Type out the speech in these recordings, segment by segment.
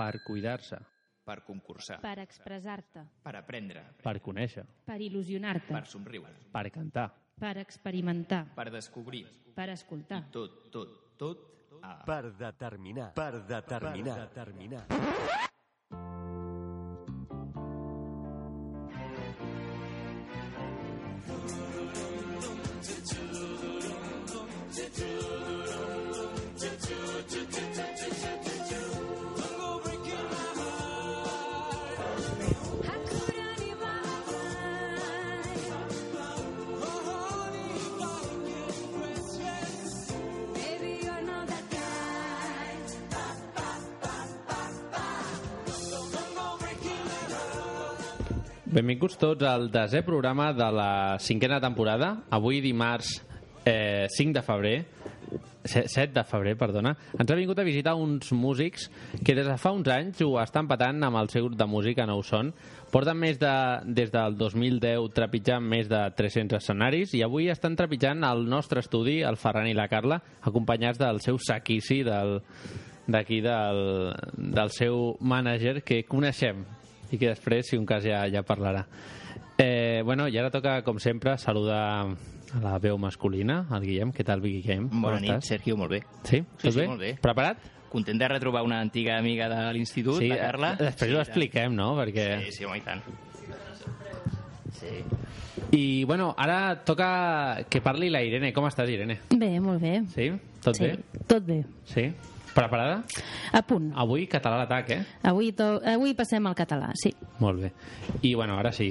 Per cuidar-se. Per concursar. Per expressar-te. Per aprendre. Per conèixer. Per il·lusionar-te. Per somriure. Per cantar. Per experimentar. Per descobrir. Per escoltar. Tot, tot, tot a... Per determinar. Per determinar. Per determinar. Tots al desè programa de la cinquena temporada. Avui dimarts eh, 5 de febrer 7 de febrer, perdona, ens ha vingut a visitar uns músics que des de fa uns anys ho estan patant amb el seu grup de música Nou Son. Porten més de, des del 2010 trepitjant més de 300 escenaris i avui estan trepitjant al nostre estudi el Ferran i la Carla, acompanyats del seu saquici del d'aquí del, del seu mànager que coneixem i que després, si un cas, ja, ja parlarà. Eh, bueno, i ara toca, com sempre, saludar a la veu masculina, el Guillem. Què tal, Guillem? Bona nit, estàs? Sergio, molt bé. Sí? Sí, Tot sí, bé? molt bé. Preparat? Content de retrobar una antiga amiga de l'institut, sí, la Carla. Després sí, ho expliquem, no? Perquè... Sí, sí, home, i tant. Sí. I, bueno, ara toca que parli la Irene. Com estàs, Irene? Bé, molt bé. Sí? Tot sí, bé? tot bé. Sí? Preparada? A punt. Avui català a l'atac, eh? Avui, to... Avui passem al català, sí. Molt bé. I, bueno, ara sí.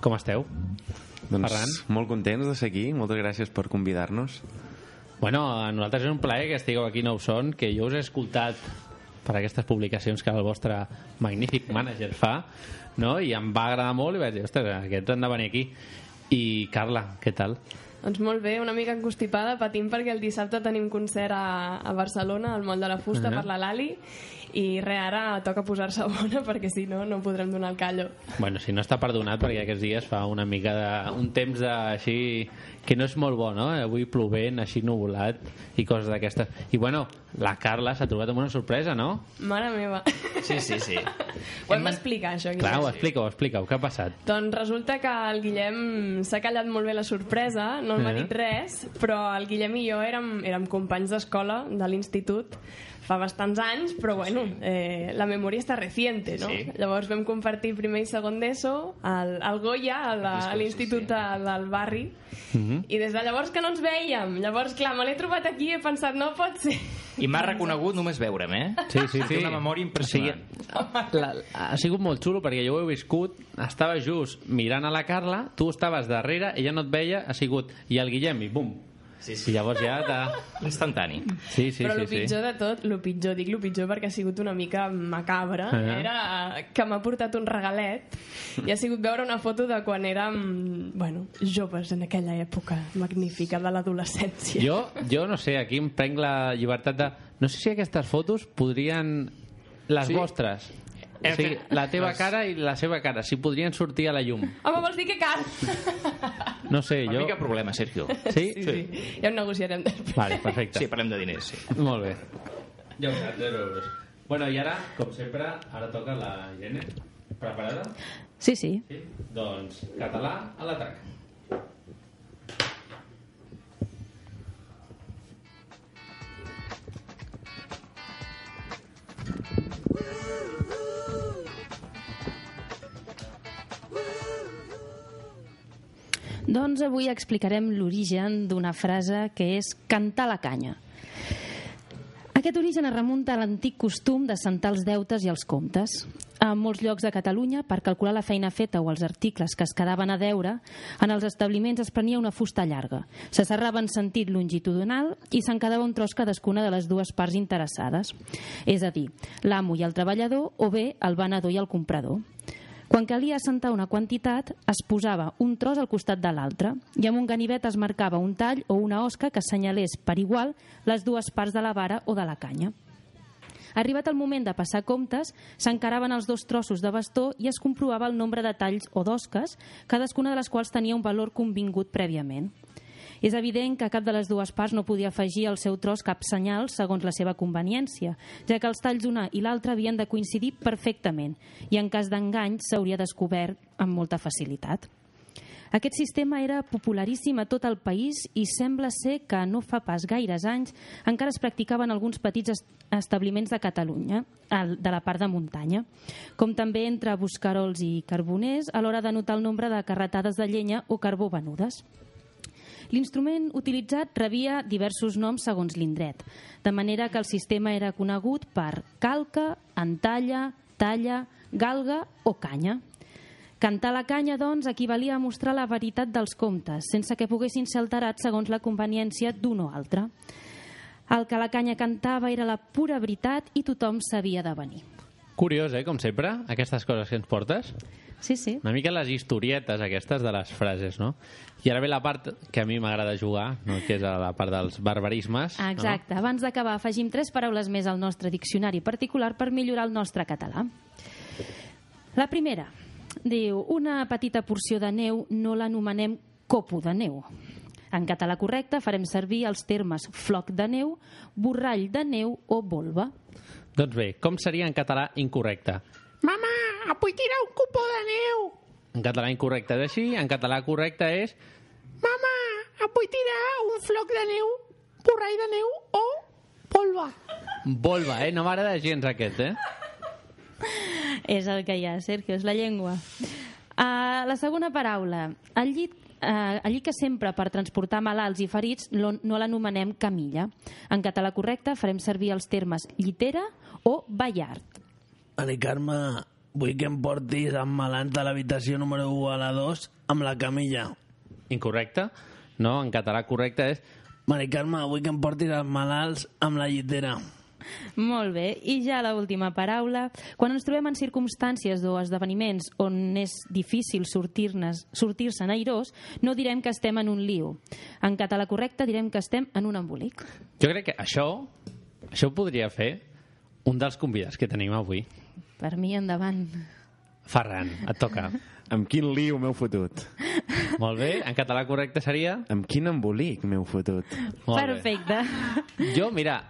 Com esteu? Doncs Ferran? molt contents de ser aquí, moltes gràcies per convidar-nos. Bueno, a nosaltres és un plaer que estigueu aquí a Nou Son, que jo us he escoltat per aquestes publicacions que el vostre magnífic mànager fa, no? i em va agradar molt i vaig dir, ostres, aquests han de venir aquí. I Carla, què tal? Doncs molt bé, una mica encostipada, patint perquè el dissabte tenim concert a, a Barcelona, al Moll de la Fusta, Ah. per la Lali, i res, ara toca posar-se bona perquè si no, no podrem donar el callo. Bueno, si no està perdonat perquè aquests dies fa una mica de... un temps de, així que no és molt bo, no? Avui plovent, així nuvolat i coses d'aquestes. I bueno, la Carla s'ha trobat amb una sorpresa, no? Mare meva. Sí, sí, sí. Ho hem d'explicar, això. Guillem. Clar, ho explica-ho, explica-ho. Què ha passat? Doncs resulta que el Guillem s'ha callat molt bé la sorpresa, no m'ha Eh. dit res, però el Guillem i jo érem, érem companys d'escola de l'institut fa bastants anys, però bueno, eh, la memòria està reciente, no? Sí. Llavors vam compartir primer i segon d'ESO al, al Goya, a la- a l'institut sí. de- del barri, Mhm. i des de llavors que no ens veiem. Llavors, clar, me l'he trobat aquí i he pensat, no pot ser. I m'ha reconegut només veure'm, eh? Sí, sí, sí. Té una memòria impressionant. O sigui, la, ha sigut molt xulo perquè jo ho he viscut, estava just mirant a la Carla, tu estaves darrere, ella no et veia, ha sigut, i el Guillem, i bum. Sí, I sí. llavors ja t'ha... Instantani. Sí, sí, però sí, el sí. pitjor de tot, el pitjor, dic el pitjor perquè ha sigut una mica macabre, Ah. era que m'ha portat un regalet i ha sigut veure una foto de quan érem, bueno, joves en aquella època magnífica de l'adolescència. Jo, jo no sé, aquí em prenc la llibertat de... No sé si aquestes fotos podrien... Les Sí. vostres. Hem O sigui, fet la teva les- cara i la seva cara, si podrien sortir a la llum. Home, vols dir que cal? No sé, Per jo... mi cap problema, Sergio. Sí? Sí, sí. Ja ho negociarem després. Vale, perfecte. Sí, parlem de diners, sí. Molt bé. Ja ho saps, 0 euros. Bueno, i ara, com sempre, ara toca la Irene. Preparada? Sí, sí. Sí? Doncs, català a l'atac. Doncs avui explicarem l'origen d'una frase que és cantar la canya. Aquest origen es remunta a l'antic costum de sentar els deutes i els comptes. A molts llocs de Catalunya, per calcular la feina feta o els articles que es quedaven a deure, en els establiments es prenia una fusta llarga. Se serrava en sentit longitudinal i se'n quedava un tros cadascuna de les dues parts interessades. És a dir, l'amo i el treballador o bé el venedor i el comprador. Quan calia assentar una quantitat, es posava un tros al costat de l'altre i amb un ganivet es marcava un tall o una osca que assenyalés per igual les dues parts de la vara o de la canya. Arribat el moment de passar comptes, s'encaraven els dos trossos de bastó i es comprovava el nombre de talls o d'osques, cadascuna de les quals tenia un valor convingut prèviament. És evident que cap de les dues parts no podia afegir al seu tros cap senyal segons la seva conveniència, ja que els talls una i l'altra havien de coincidir perfectament i en cas d'engany s'hauria descobert amb molta facilitat. Aquest sistema era popularíssim a tot el país i sembla ser que no fa pas gaires anys encara es practicaven alguns petits est- establiments de Catalunya, al- de la part de muntanya, com també entre buscarols i carboners a l'hora de notar el nombre de carretades de llenya o carbó venudes. L'instrument utilitzat rebia diversos noms segons l'indret, de manera que el sistema era conegut per calca, entalla, talla, galga o canya. Cantar la canya, doncs, equivalia a mostrar la veritat dels comptes, sense que poguessin ser alterats segons la conveniència d'un o altre. El que la canya cantava era la pura veritat i tothom sabia de venir. Curiós, eh, com sempre, aquestes coses que ens portes. Sí, sí. Una mica les historietes aquestes de les frases, no? I ara ve la part que a mi m'agrada jugar, no? que és la part dels barbarismes. Exacte. Abans d'acabar, afegim tres paraules més al nostre diccionari particular per millorar el nostre català. La primera diu una petita porció de neu no l'anomenem copo de neu. En català correcte farem servir els termes floc de neu, borrall de neu o volva. Doncs bé, com seria en català incorrecte? Mamà, vull tirar un cupó de neu. En català incorrecte és així, en català correcte és... Mamà, vull tirar un floc de neu, borrall de neu o polva. Volva, eh? No m'agrada gens aquest, eh? És el que hi ha, Sergio, és la llengua. Uh, la segona paraula. El llit, uh, el llit que sempre per transportar malalts i ferits no, no l'anomenem camilla. En català correcte farem servir els termes llitera o ballart. Mari Carme, vull que em portis amb malant a l'habitació número 1 a la 2 amb la camilla. Incorrecte? No, en català correcte és... Mari Carme, vull que em portis els malalts amb la llitera. Molt bé. I ja l'última paraula. Quan ens trobem en circumstàncies o esdeveniments on és difícil sortir-ne sortir-se'n airós, no direm que estem en un lío. En català correcte direm que estem en un embolic. Jo crec que això, això ho podria fer un dels convidats que tenim avui. Per mi, endavant. Ferran, et toca. Amb quin lío m'heu fotut? Molt bé, en català correcte seria... Amb quin embolic m'heu fotut? Molt Perfecte. Bé. Jo, mira,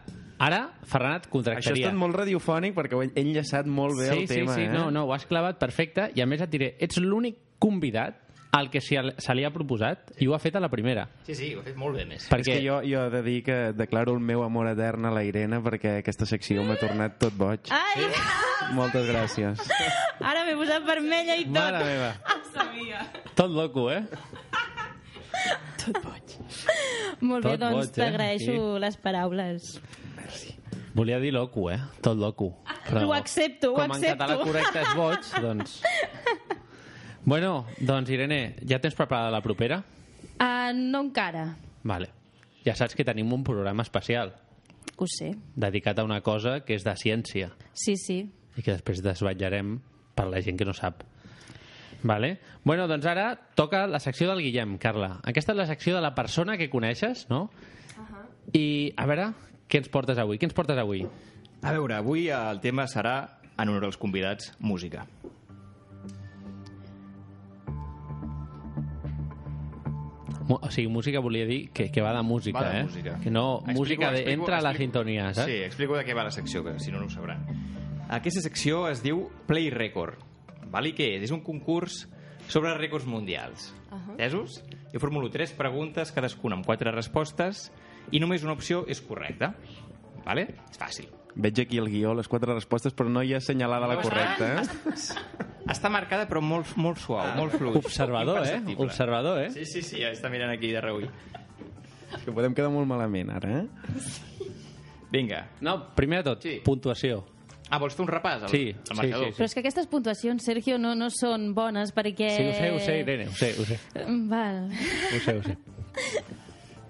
ara Ferran et Això ha contractaria. estat molt radiofònic perquè ho he enllaçat molt bé sí, el tema, sí, sí, eh? no, no, ho has clavat perfecte i a més et diré, ets l'únic convidat al que se, li ha proposat i ho ha fet a la primera. Sí, sí, ho ha fet molt bé, més. És que jo, jo he de dir que declaro el meu amor etern a la Irene perquè aquesta secció m'ha tornat tot boig. Ai, Moltes gràcies. ara m'he posat vermella i tot. Mare meva. Sabia. Tot loco, eh? Molt bé, Tot doncs boig, eh? t'agraeixo Sí. les paraules. Volia dir loco, eh? Tot loco. Ho accepto, ho com accepto. en català correcte és boig, doncs... Bueno, doncs Irene, ja tens preparada la propera? Uh, no encara, Vale. Ja saps que tenim un programa especial ho sé. dedicat a una cosa que és de ciència Sí, sí. i que després desvetllarem per la gent que no sap. Vale? Bueno, doncs ara toca la secció del Guillem, Carla. Aquesta és la secció de la persona que coneixes, no? Uh -huh. I, a veure, què ens portes avui? Què ens portes avui? A veure, avui el tema serà, en honor als convidats, música. Mu- O sigui, música volia dir que, que va de música, Va de eh? música. Que no, Explico- música de explico- entra a la explico- sintonia, saps? Sí, explico de què va la secció, que si no, no ho sabran. Aquesta secció es diu Play Record. Val? I què és? És un concurs sobre rècords mundials. Uh -huh. Entesos? Jo formulo tres preguntes, cadascuna amb quatre respostes, i només una opció és correcta. Vale? És fàcil. Veig aquí el guió, les quatre respostes, però no hi ha assenyalada la correcta, eh? Està marcada, però molt, molt suau, molt fluid. Observador, eh? Observador, eh? Sí, sí, sí, ja està mirant aquí de reull. És que podem quedar molt malament, ara, eh? Vinga. No, primer de tot, Sí. puntuació. Ah, vols fer un repàs al, Sí, al sí, marcador? sí, sí. Però és que aquestes puntuacions, Sergio, no, no són bones perquè... Sí, ho sé, ho sé, Irene, ho sé, ho sé. Val. Ho sé, ho sé.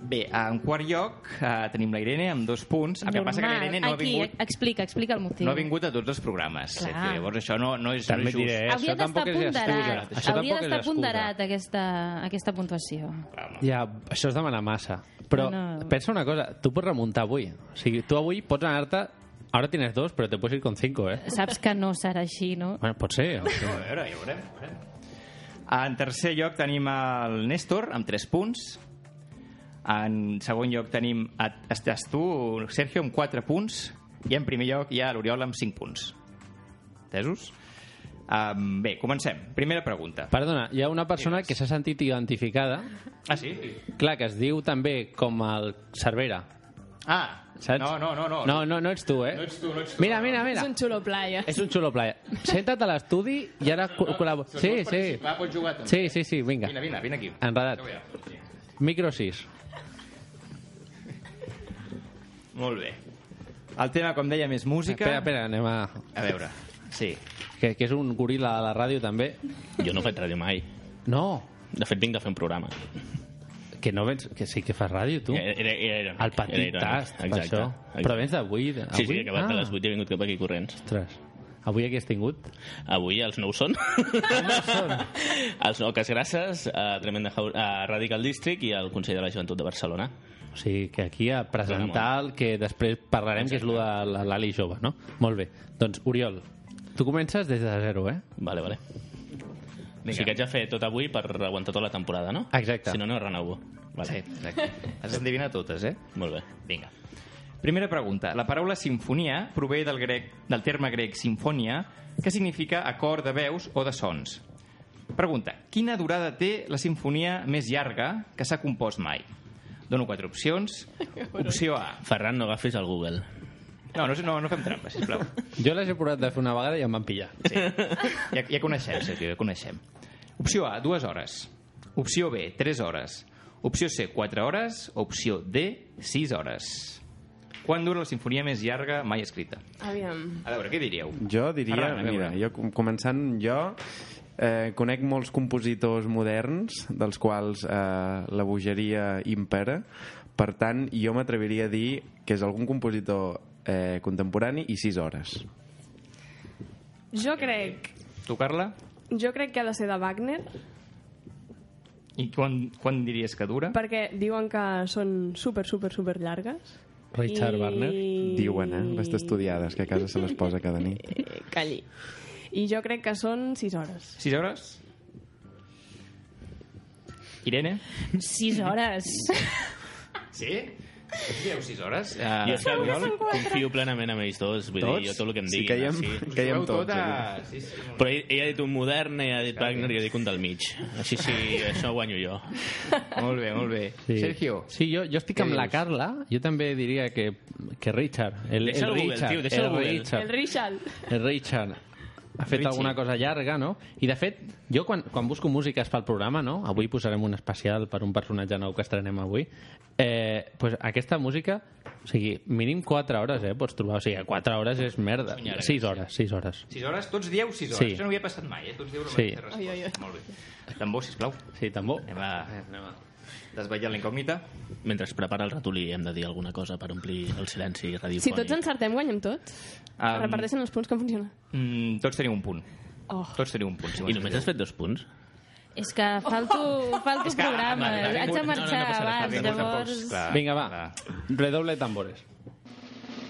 Bé, en quart lloc eh, tenim la Irene amb dos punts. El que passa que la Irene no ha, Aquí, vingut, explica, explica el motiu. no ha vingut a tots els programes. Clar. Sergio. Llavors això no, no és, no També és just. diré, eh? Hauria Això tampoc d'estar ponderat. Això Hauria d'estar ponderat aquesta, aquesta puntuació. Ja, això és demanar massa. Però No, no. pensa una cosa, tu pots remuntar avui. O sigui, tu avui pots anar-te... Ara tienes dos, però te puedes ir con cinco, eh? Saps que no serà així, no? Bueno, pot ser. O sigui, A veure, ja ho veurem. ja ho veurem. En tercer lloc tenim el Néstor, amb 3 punts. En segon lloc tenim... a- Estàs tu, Sergio, amb 4 punts. I en primer lloc hi ha l'Oriol amb 5 punts. Entesos? Um, bé, comencem. Primera pregunta. Perdona, hi ha una persona que s'ha sentit identificada, Ah, sí? clar, que es diu també com el Cervera. Ah, Saps? no, no, no. no. No, no, no ets tu, eh? No ets tu, no ets tu. Mira, mira, És mira. un xulo playa. És un xulo playa. Senta't a l'estudi i ara co- col·labo... Si Sí, sí. participar, pots jugar també. Sí, sí, sí, vinga. Vine, vine, vine aquí. Enredat. Micro 6. Molt bé. El tema, com dèiem, és música. Espera, espera, anem a... A veure, sí. Que, que és un goril·la a la ràdio, també. Jo no faig ràdio mai. No, De fet, vinc de fer un programa. que no vens... Que sí que fas ràdio, tu. Era, era, era El petit era irònic. tast, per Exacte, això. exacte. Però vens d'avui? Sí, sí, he acabat ah. a les 8 i he vingut cap aquí corrents. Ostres. Avui aquí has tingut? Avui els nous són. els Oques Grasses, a, Tremenda Jau- a Radical District i al Consell de la Joventut de Barcelona. O sigui, que aquí a presentar el que després parlarem, que és el de l'Ali jove, no? Molt bé. Doncs, Oriol, tu comences des de zero, eh? Vale, vale. O sigui que haig de fer tot avui per aguantar tota la temporada, no? Exacte. Si no, no renovo. Vale. Sí, exacte. Has d'endevinar totes, eh? Molt bé. Vinga. Primera pregunta. La paraula sinfonia prové del, grec, del terme grec sinfonia, que significa acord de veus o de sons. Pregunta. Quina durada té la sinfonia més llarga que s'ha compost mai? Dono quatre opcions. Opció A. Ferran, no agafis el Google. No, no, no, no fem trampa, sisplau. Jo les he provat de fer una vegada i em van pillar. Sí. Ja, ja coneixem, Sergio, ja coneixem. Opció A, dues hores. Opció B, tres hores. Opció C, quatre hores. Opció D, sis hores. Quan dura la sinfonia més llarga mai escrita? Aviam. A veure, què diríeu? Jo diria, Ferran, a veure. mira, jo com- començant jo, eh, conec molts compositors moderns, dels quals eh, la bogeria impera, per tant, jo m'atreviria a dir que és algun compositor eh, contemporani i 6 hores. Jo crec... Tu, Carla? Jo crec que ha de ser de Wagner, I quan, quan diries que dura? perquè diuen que són super, super, super llargues. Richard I... Wagner. Diuen, eh? Les estudiades, que a casa se les posa cada nit. Eh, Calli. I jo crec que són 6 hores. Sis hores? Irene? Sis hores. Sí? Dieu sis hores? Jo Uh, és que confio plenament en ells dos, vull Tots? dir, jo tot el que em Sí, diguin. caiem, així. caiem tots. tot a... Sí, sí, molt Però ell, ell ha dit un modern, ell ha dit Wagner i jo dic un del mig. Així sí, això guanyo jo. Molt bé, molt bé. Sí. Sergio? Sí, jo, jo estic amb la dius? Carla. Jo també diria que, que Richard. El, Deixa el el Google, Richard, tio, deixa el el Google. Richard. El Richard. El Richard ha fet Richie. alguna cosa llarga, no? I, de fet, jo quan, quan busco músiques pel programa, no? Avui posarem un especial per un personatge nou que estrenem avui. Eh, pues aquesta música, o sigui, mínim 4 hores, eh? Pots trobar. O sigui, 4 hores és merda. Són llargues, 6 sí. hores, 6 hores. Sis hores? Tots dieu sis hores. Sí. Això no havia passat mai, eh? Tots dieu la Sí. mateixa resposta. Ai, ai, ai. Molt bé. Tambor, sisplau. Sí, tambor. Anem a, anem a desvetllar la incògnita. Mentre es prepara el ratolí hem de dir alguna cosa per omplir el silenci radiofònic. Si tots encertem, guanyem tots. Um, Reparteixen els punts com funciona. Mm, tots teniu un punt. Oh. Tots teniu un punt. Si I només has fet dos punts? És que falto, falto que, programa. vale, vale, Haig de no, no, marxar no passa res, abans, llavors... Clar, Vinga, va. Redoble de tambores.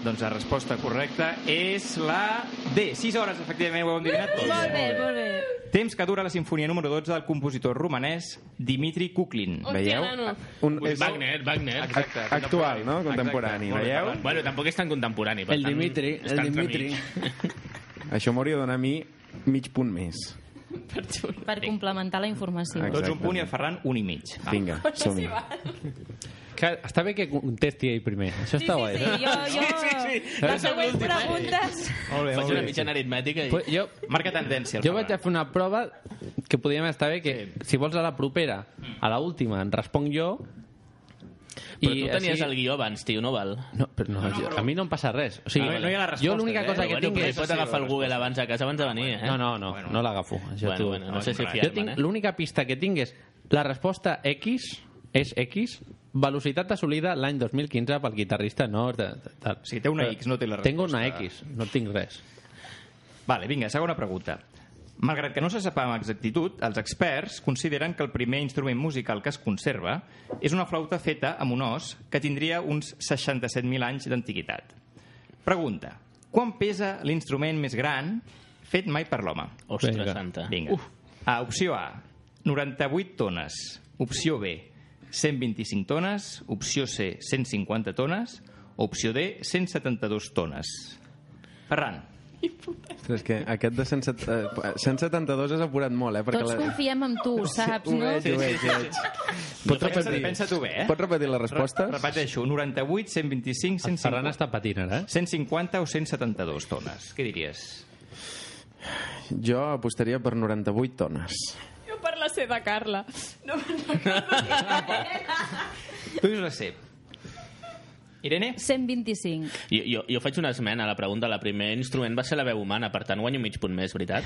Doncs la resposta correcta és la D. 6 hores, efectivament, ho heu endivinat tots. Molt bé, molt bé. Temps que dura la sinfonia número 12 del compositor romanès Dimitri Kuklin. Hòstia, Veieu? nano. Un, és Wagner, Wagner. Exacte. actual, no? Contemporani, Exacte. veieu? Bueno, tampoc és tan contemporani. Per El tant, Dimitri, el Dimitri. Això m'hauria de donar a mi mig punt més. Per complementar la informació. Exacte. Tots un punt i el Ferran un i mig. Vinga, som-hi. Que està bé que contesti ell primer. Això està guai. Sí, jo, jo... Les següents preguntes... Molt bé, Faig una mitjana aritmètica i... Pues jo, Marca tendència, jo vaig a fer una prova que podríem estar bé que, si vols a la propera, a la última, en responc jo... Però tu tenies així- el guió abans, tio, no val. No, però no, jo, a mi no em passa res. O sigui, No, no hi ha les jo respostes, l'única eh? cosa Però que bueno, tinc però és... pots agafar el Google abans a casa abans de venir, eh? No, no, no, Bueno. no l'agafo. Bueno, tu... bueno, no sé si Jo Jo fiar-me'n, eh? l'única pista que tinc és la resposta X és X, velocitat assolida l'any 2015 pel guitarrista no... De, de, de, O sigui, té una X, no té la Tengo una resposta. X, no tinc res. Vale, vinga, segona pregunta. Malgrat que no se sap amb exactitud, els experts consideren que el primer instrument musical que es conserva és una flauta feta amb un os que tindria uns 67.000 anys d'antiguitat. Pregunta. Quan pesa l'instrument més gran fet mai per l'home? Ostres, Vinga. santa. Vinga. A, opció A, 98 tones. Opció B, 125 tones, opció C, 150 tones, opció D, 172 tones. Ferran, és que aquest de 107, eh, 172 és apurat molt, eh? Perquè Tots confiem en tu, saps, Ho no? veig, ho veig, ho veig. Pots pensa, repetir, pensa tu bé, eh? Pots repetir les respostes? Repeteixo, 98, 125, El Ferran 150, està patint ara, eh? 150 o 172 tones. Què diries? Jo apostaria per 98 tones. La C de Carla. No, Tu dius la C. Irene? 125. Jo, jo, jo faig una esmena a la pregunta. El primer instrument va ser la veu humana, per tant guanyo mig punt més, veritat?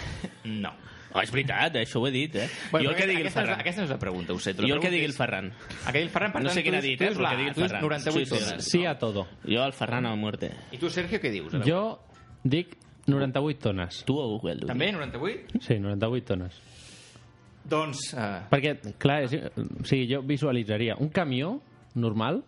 No. Oh, és veritat, eh? això ho he dit, eh? Bueno, jo el que digui el no és- Ferran. aquesta no és la pregunta, ho sé. Jo el que digui el Ferran. El que digui el Ferran, per No tant, sé tu quin ha dius- dit, tu eh, però la el que digui el tu dius Ferran. 98 Sí, sí, tones. Sí a todo. Jo el Ferran a muerte. I tu, Sergio, què dius? Jo dic 98 tones. Tu o Google? També, 98? Sí, 98 tones. Doncs... Uh, Perquè, clar, és, o sigui, jo visualitzaria un camió normal,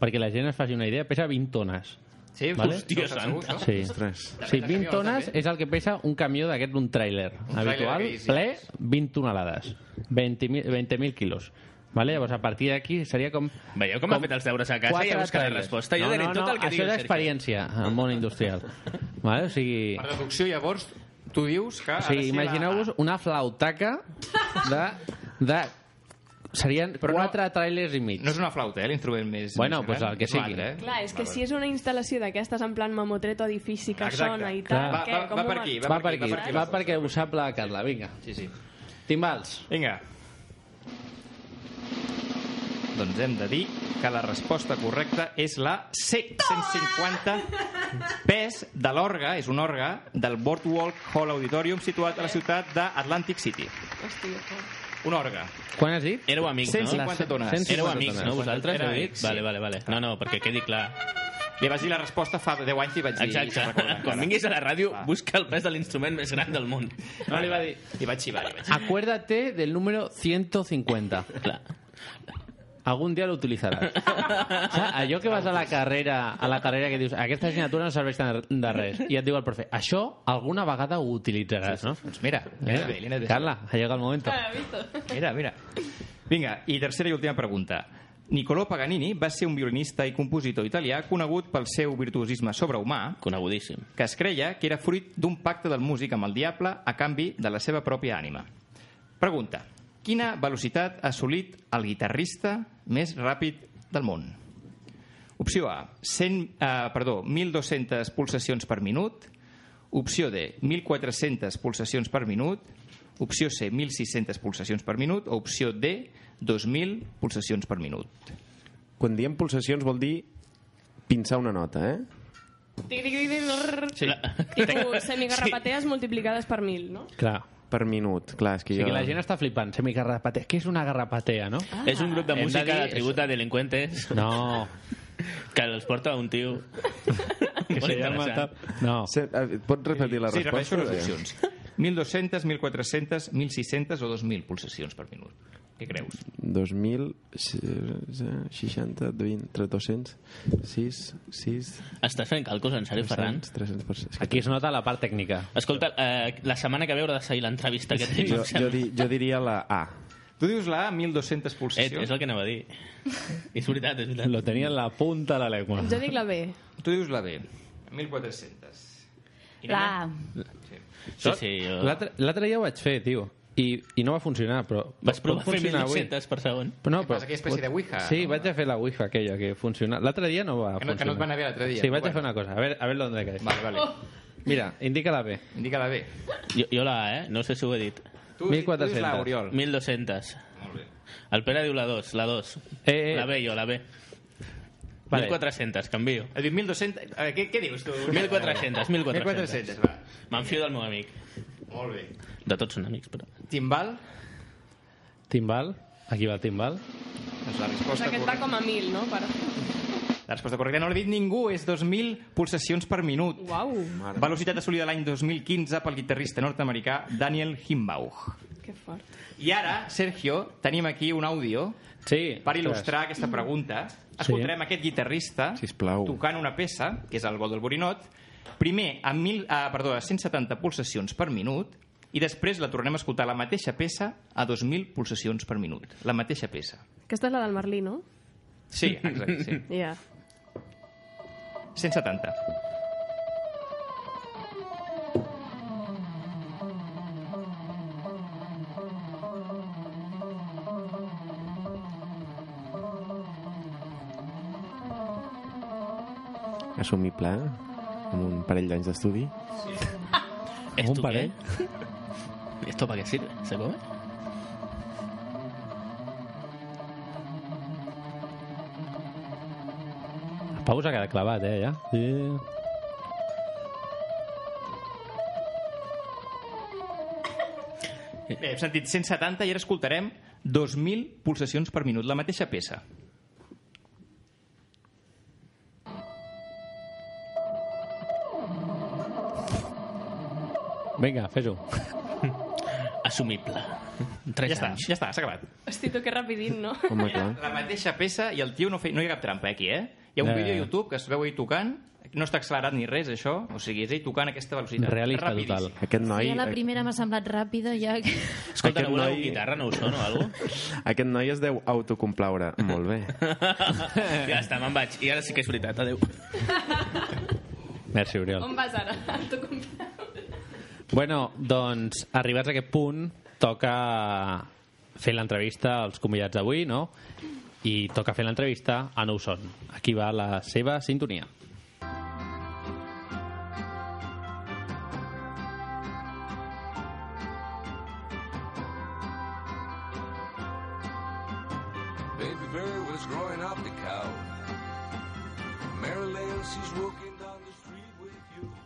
perquè la gent es faci una idea, pesa 20 tones. sí, Vale. hòstia, segur, no? Sí. Ostres. Sí, 20 camions, tones també. és el que pesa un camió d'aquest, un tràiler Un habitual, d'aquells, ple, 20 tonelades, 20.000 20 quilos. Vale? Llavors, a partir d'aquí seria com... Veieu com ha fet els deures a casa i ha buscat la resposta? Jo no, diré no, tot no, el que això és experiència al món industrial. vale? O sigui, Per deducció, llavors, tu dius que... o sigui la imagineu-vos A. una flautaca de... de serien Però no- quatre trailers i mig. No és una flauta, eh, l'instrument més... Bueno, més pues gran. el que sigui. altre, eh? Clar, és que si és una instal·lació d'aquestes en plan mamotreto edifici que Exacte. sona i tal, Va- va- va per aquí, va per aquí, va per aquí va la perquè ho sap la Carla, vinga. Sí, sí. Timbals. Vinga. Doncs hem de dir que la resposta correcta és la C, 150 pes de l'orga, és un orga del Boardwalk Hall Auditorium situat a la ciutat d'Atlantic City. Hòstia, Un orga. Quan has dit? Éreu amics, no? 150 tones. 150 Éreu amics, no, vosaltres? Dit? amics, sí. Vale, vale, vale. No, no, perquè quedi clar. Li vaig dir la resposta fa 10 anys i vaig dir... Exacte. "Se'n recorda Quan encara". vinguis a la ràdio, Va. busca el pes de l'instrument més gran del món. No, li va dir... Li vaig xivar, li vaig xivar. Acuérdate del número 150. Clar. Algun dia l'utilitzaràs. Saps? Allò que vas a la carrera, a la carrera que dius aquesta assignatura no serveix de de res i et diu el profe, això alguna vegada ho utilitzaràs, no? Doncs mira, ha anat bé. Carla, ha llegat el moment. Mira, mira. Vinga, i tercera i última pregunta. Niccolò Paganini va ser un violinista i compositor italià conegut pel seu virtuosisme sobrehumà Conegudíssim. que es creia que era fruit d'un pacte del músic amb el diable a canvi de la seva pròpia ànima. Pregunta. Quina velocitat ha assolit el guitarrista més ràpid del món? Opció A, 100, eh, perdó, 1.200 pulsacions per minut. Opció D, 1.400 pulsacions per minut. Opció C, 1.600 pulsacions per minut. O opció D, 2.000 pulsacions per minut. Quan diem pulsacions vol dir pinçar una nota, eh? Tic, tic, tic, tic, rrr. Sí. Semigarrapatees multiplicades per mil, no? Clar. Per minut, clar, és O que sigui, jo... la gent està flipant. Semigarrapatea. Què és una garrapatea, no? És un grup de Hem de música dir- de tribut a delinqüentes No. que els porta un tio Que molt se llama... interessant. No. Se, eh, pots repetir la sí, repeteixo resposta? les opcions. 1.200, 1.400, 1.600 o 2.000 pulsacions per minut. Què creus? 2.000, 60, 20, 200, 6, 6... Estàs fent càlculs, en sèrio, Ferran? 300, 300 Aquí es nota la part tècnica. Escolta, eh, la setmana que ve haurà de seguir l'entrevista que tens. Jo, jo, di, jo diria la A. Tu dius la A, 1.200 Eh, pulsacions. és el que anava a dir. És veritat, és veritat. Lo tenia en la punta de la lengua. Jo dic la B. Tu dius la B, 1.400. La... Sí, sí, jo... L'altre l'altre dia ho vaig fer, tio. I, I no va funcionar, però... Vas provar fer funcionar avui. 1.200 per segon? Però no, però... Aquella espècie de Ouija, Sí, no? vaig a fer la Ouija aquella que funciona. L'altre dia no va Que no- funcionar. que no et va anar bé l'altre dia, Sí, vaig a fer bueno. una cosa. A ver, a ver dónde cae. Vale, vale. Mira, indica la B. Indica la B. Jo, jo la A, eh? No sé si ho he dit. Tu, tu dius 1.400. la Oriol. 1.200. Molt bé. El Pere diu la 2, la 2. Eh, eh. La B, jo, la B. Vale. 1.400, canvio. Ha dit 1.200... A veure, què, què dius tu? 1.400, 1.400. 1.400, va. M'enfio del meu amic. Molt bé. De tots són amics, però... Timbal? Timbal. Aquí va el timbal. Doncs la O resposta aquest va com a mil, no? Per... La resposta correcta no l'ha dit ningú, és 2.000 pulsacions per minut. Uau, Velocitat assolida l'any 2015 pel guitarrista nord-americà Daniel Himbauch. que fort. I ara, Sergio, tenim aquí un àudio Sí. per il·lustrar aquesta pregunta. Escoltarem aquest guitarrista Sisplau. tocant una peça, que és el gol del Borinot, primer a, mil, a, perdó, a 170 pulsacions per minut i després la tornem a escoltar la mateixa peça a 2.000 pulsacions per minut. La mateixa peça. Aquesta és la del Merlí, no? Sí, exacte, sí. Ja. 170. Assumible, eh? Amb un parell d'anys d'estudi. ¿Esto Un qué? parell. ¿Esto para qué sirve? ¿Se come? El Pau s'ha quedat clavat, eh, ja. Sí. Bé, hem sentit 170 i ara escoltarem 2.000 pulsacions per minut, la mateixa peça. Vinga, fes-ho. Assumible. Tres Ja està, anys. ja està, s'ha acabat. Hosti, tu que rapidín, no? Home, clar. La mateixa peça i el tio no, fe... no hi ha cap trampa aquí, eh? Hi ha un Ja, vídeo a. YouTube que es veu ell tocant, no està accelerat ni res, això, o sigui, és ell tocant a aquesta velocitat. Realista Rapidíssim. total. Aquest noi, Ja la primera m'ha semblat ràpida, ja... Escolta, Aquest no voleu noi- guitarra, no ho són o alguna aquest noi es deu autocomplaure. Molt bé. ja està, me'n vaig. I ara sí que és veritat, adeu. Merci, Oriol. On vas ara? Tu comprar. Bueno, doncs, arribats a aquest punt, toca fer l'entrevista als convidats d'avui, no? I toca fer l'entrevista a No ho són. Aquí va la seva sintonia.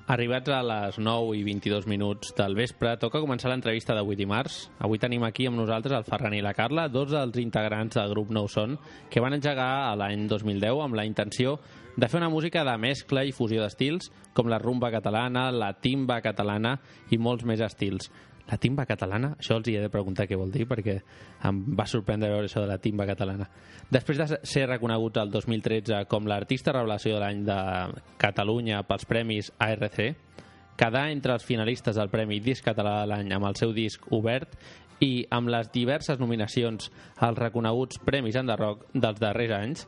Arribats a les 9 i 22 minuts del vespre, toca començar l'entrevista d'avui dimarts. Avui tenim aquí amb nosaltres el Ferran i la Carla, dos dels integrants del grup No ho són, que van engegar l'any 2010 amb la intenció de fer una música de mescla i fusió d'estils, com la rumba catalana, la timba catalana i molts més estils. La timba catalana, això els hi he de preguntar què vol dir, perquè em va sorprendre veure això de la timba catalana. Després de ser reconeguts el 2013 com l'artista revelació de l'any de Catalunya pels premis ARC, quedar entre els finalistes del Premi Disc Català de l'any amb el seu disc Obert i amb les diverses nominacions als reconeguts Premis Enderroc dels darrers anys,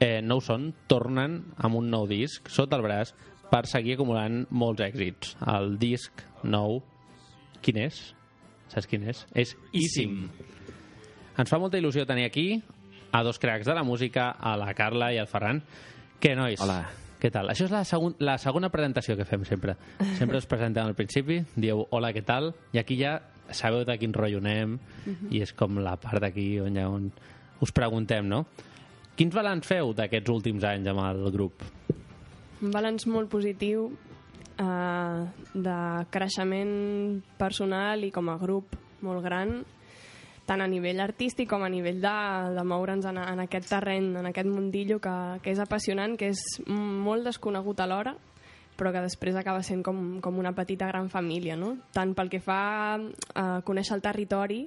eh, no ho són, tornen amb un nou disc sota el braç per seguir acumulant molts èxits. El disc nou, quin és? Saps quin és? És Ísim. Ens fa molta il·lusió tenir aquí a dos cracs de la música, a la Carla i al Ferran. Què, nois? Hola. Què tal? Això és la, segon, la segona presentació que fem sempre. Sempre us presentem al principi, dieu hola, què tal? I aquí ja sabeu de quin rotllo anem i és com la part d'aquí on, ja on us preguntem, no? Quins balanç feu d'aquests últims anys amb el grup? Un balanç molt positiu eh, de creixement personal i com a grup molt gran, tant a nivell artístic com a nivell de, de moure'ns en, en aquest terreny, en aquest mundillo que, que és apassionant, que és molt desconegut alhora, però que després acaba sent com, com una petita gran família, no? Tant pel que fa a conèixer el territori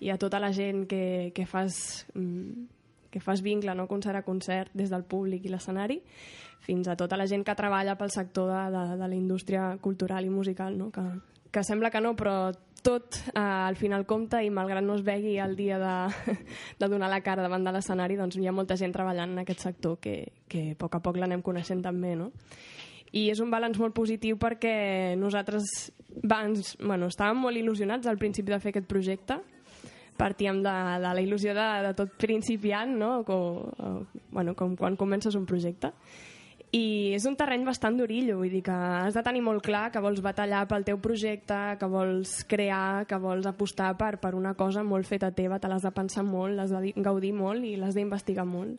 i a tota la gent que, que fas mm, que fas vincle no? concert a concert des del públic i l'escenari fins a tota la gent que treballa pel sector de, de, de la indústria cultural i musical no? que, que sembla que no però tot eh, al final compta i malgrat no es vegui el dia de, de donar la cara davant de l'escenari doncs hi ha molta gent treballant en aquest sector que, que a poc a poc l'anem coneixent també no? i és un balanç molt positiu perquè nosaltres ens, bueno, estàvem molt il·lusionats al principi de fer aquest projecte partíem de, de la il·lusió de, de tot principiant, no? Com, o, bueno, com quan comences un projecte. I és un terreny bastant d'orillo, vull dir que has de tenir molt clar que vols batallar pel teu projecte, que vols crear, que vols apostar per, per una cosa molt feta teva, te l'has de pensar molt, l'has de di- gaudir molt i l'has d'investigar molt.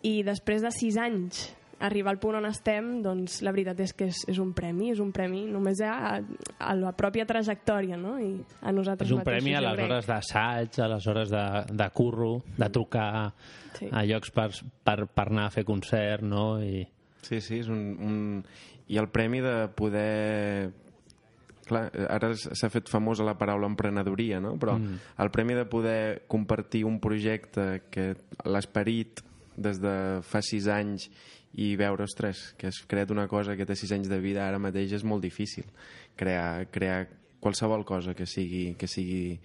I després de sis anys arribar al punt on estem, doncs la veritat és que és, és un premi, és un premi només a, a la pròpia trajectòria, no? I a nosaltres És un mateixos, premi a les hores d'assaig, a les hores de, de curro, de trucar Sí. a llocs per, per, per anar a fer concert, no? I... Sí, sí, és un, un... I el premi de poder... Clar, ara s'ha fet famosa la paraula emprenedoria, no? Però mm. el premi de poder compartir un projecte que l'esperit des de fa sis anys i veure, ostres, que has creat una cosa que té sis anys de vida ara mateix és molt difícil. Crear, crear qualsevol cosa que sigui, que sigui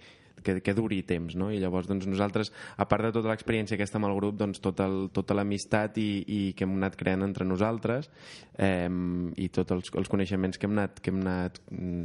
que, que duri temps, no? I llavors doncs, nosaltres, a part de tota l'experiència aquesta amb el grup, doncs, tot el, tota l'amistat i, i que hem anat creant entre nosaltres eh, i tots els, els coneixements que hem anat, que hem anat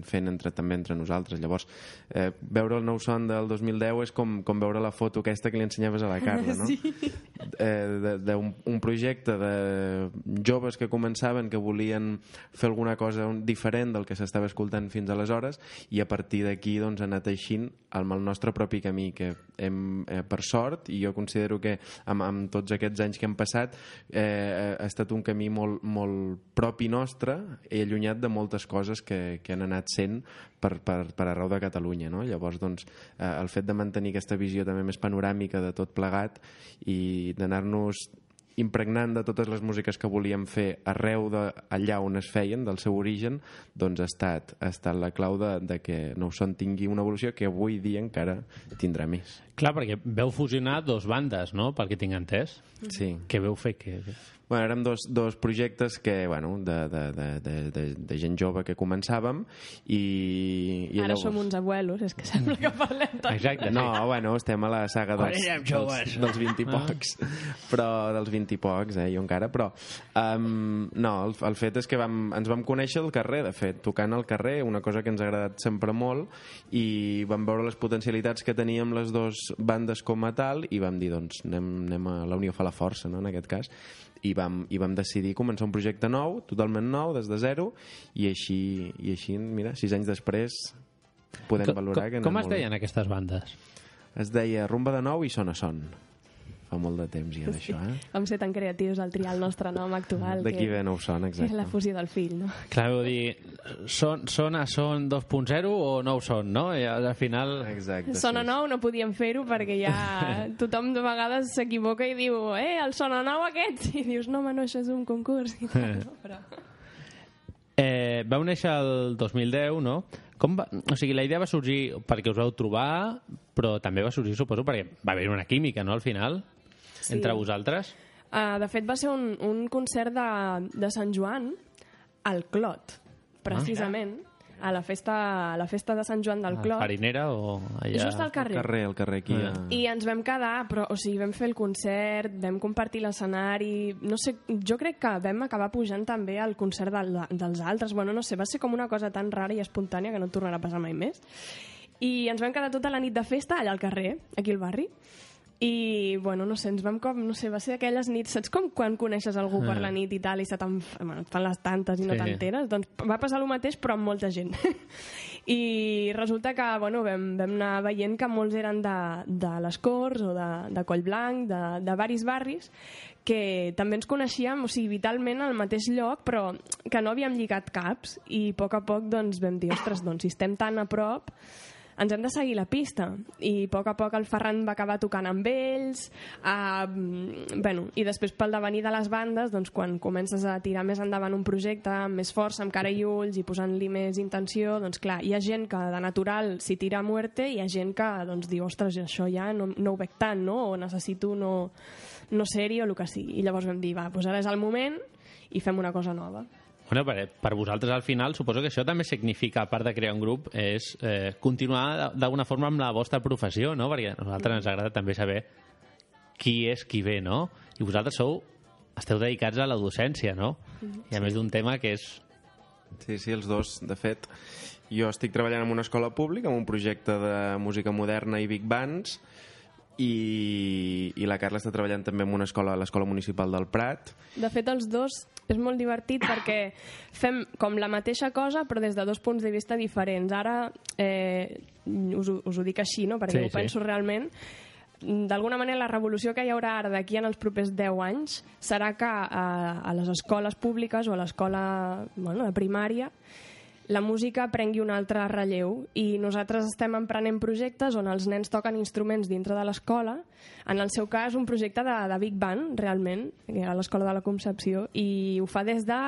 fent entre, també entre nosaltres. Llavors, eh, veure el nou son del 2010 és com, com veure la foto aquesta que li ensenyaves a la Carla, no? Sí. eh, d'un un projecte de joves que començaven que volien fer alguna cosa diferent del que s'estava escoltant fins aleshores i a partir d'aquí doncs, ha anat eixint el nostre propi camí que hem, eh, per sort i jo considero que amb, amb tots aquests anys que hem passat eh, ha estat un camí molt, molt propi nostre i allunyat de moltes coses que, que han anat sent per, per, per arreu de Catalunya no? llavors doncs, eh, el fet de mantenir aquesta visió també més panoràmica de tot plegat i d'anar-nos impregnant de totes les músiques que volíem fer arreu de allà on es feien, del seu origen, doncs ha estat, ha estat la clau de, de que No Son tingui una evolució que avui dia encara tindrà més. Clar, perquè veu fusionar dos bandes, no?, pel que tinc entès. Sí. Què veu fer? Que... Bueno, érem dos, dos projectes que, bueno, de, de, de, de, de, de gent jove que començàvem i, i Ara som uns abuelos, és que sembla que parlem tant. Exacte. No, bueno, estem a la saga dels, dels, dels 20 i pocs. Però dels 20 i pocs, eh, jo encara. Però, um, no, el, el fet és que vam, ens vam conèixer al carrer, de fet, tocant al carrer, una cosa que ens ha agradat sempre molt, i vam veure les potencialitats que teníem les dues bandes com a tal, i vam dir, doncs, anem, anem a la unió fa la força, no?, en aquest cas i vam, i vam decidir començar un projecte nou, totalment nou, des de zero, i així, i així mira, sis anys després podem Com, valorar que com, com anat es deien aquestes bandes? Es deia Rumba de Nou i Son a Son. Fa molt de temps ja d'això, eh? Vam ser tan creatius al triar el nostre nom actual. D'aquí que ve Nou Son, És la exacte. fusió del fill, no? Clar, vull dir, són, són a són 2.0 o no ho són, no? I al final... Exacte, Sona nou no podíem fer-ho perquè ja tothom de vegades s'equivoca i diu eh, el sona nou aquest i dius no, home, no, això és un concurs i tal, no? però... Eh, vau néixer el 2010, no? Com va, o sigui, la idea va sorgir perquè us vau trobar, però també va sorgir, suposo, perquè va haver una química, no?, al final, Sí. entre vosaltres. Uh, de fet va ser un, un concert de, de Sant Joan al Clot, precisament a la festa, a la festa de Sant Joan del A Clot Farinera o allà... Just al carrer. Al carrer, al carrer aquí. Ah. a- I ens vam quedar, però, o sigui, vam fer el concert, vam compartir l'escenari, no sé, jo crec que vam acabar pujant també al concert del, dels altres, bueno, no sé, va ser com una cosa tan rara i espontània que no tornarà a passar mai més. I ens vam quedar tota la nit de festa allà al carrer, aquí al barri, i, bueno, no sé, ens vam com, no sé, va ser aquelles nits, saps com quan coneixes algú per la nit i tal, i se te'n, bueno, et fan les tantes i no Sí. t'enteres? Doncs va passar el mateix, però amb molta gent. I resulta que, bueno, vam, vam anar veient que molts eren de, de les Corts o de, de Collblanc, de, de varis barris, que també ens coneixíem, o sigui, vitalment al mateix lloc, però que no havíem lligat caps, i a poc a poc doncs, vam dir, ostres, doncs, si estem tan a prop, ens hem de seguir la pista. I a poc a poc el Ferran va acabar tocant amb ells uh, bueno, i després pel devenir de les bandes doncs quan comences a tirar més endavant un projecte amb més força, amb cara i ulls i posant-li més intenció, doncs clar, hi ha gent que de natural s'hi tira a muerte i hi ha gent que doncs, diu, ostres, això ja no, no ho veig tant, no? o necessito no, no ser-hi o el que sigui. I llavors vam dir, va, doncs ara és el moment i fem una cosa nova Bueno, per, per vosaltres al final suposo que això també significa, a part de crear un grup, és eh, continuar d'alguna forma amb la vostra professió, no? Perquè a nosaltres ens agrada també saber qui és qui ve, no? I vosaltres sou, esteu dedicats a la docència, no? I a més d'un tema que és... Sí, sí, els dos. De fet, jo estic treballant en una escola pública, en un projecte de música moderna i big bands, i, i la Carla està treballant també en una escola, a l'escola municipal del Prat. De fet, els dos és molt divertit perquè fem com la mateixa cosa però des de dos punts de vista diferents. Ara eh, us, us ho dic així, no? perquè Sí, ho sí. penso realment. D'alguna manera, la revolució que hi haurà ara d'aquí en els propers 10 anys serà que a, a les escoles públiques o a l'escola bueno, de primària la música prengui un altre relleu i nosaltres estem emprenent projectes on els nens toquen instruments dintre de l'escola en el seu cas un projecte de, de Big Band realment, a l'escola de la Concepció i ho fa des de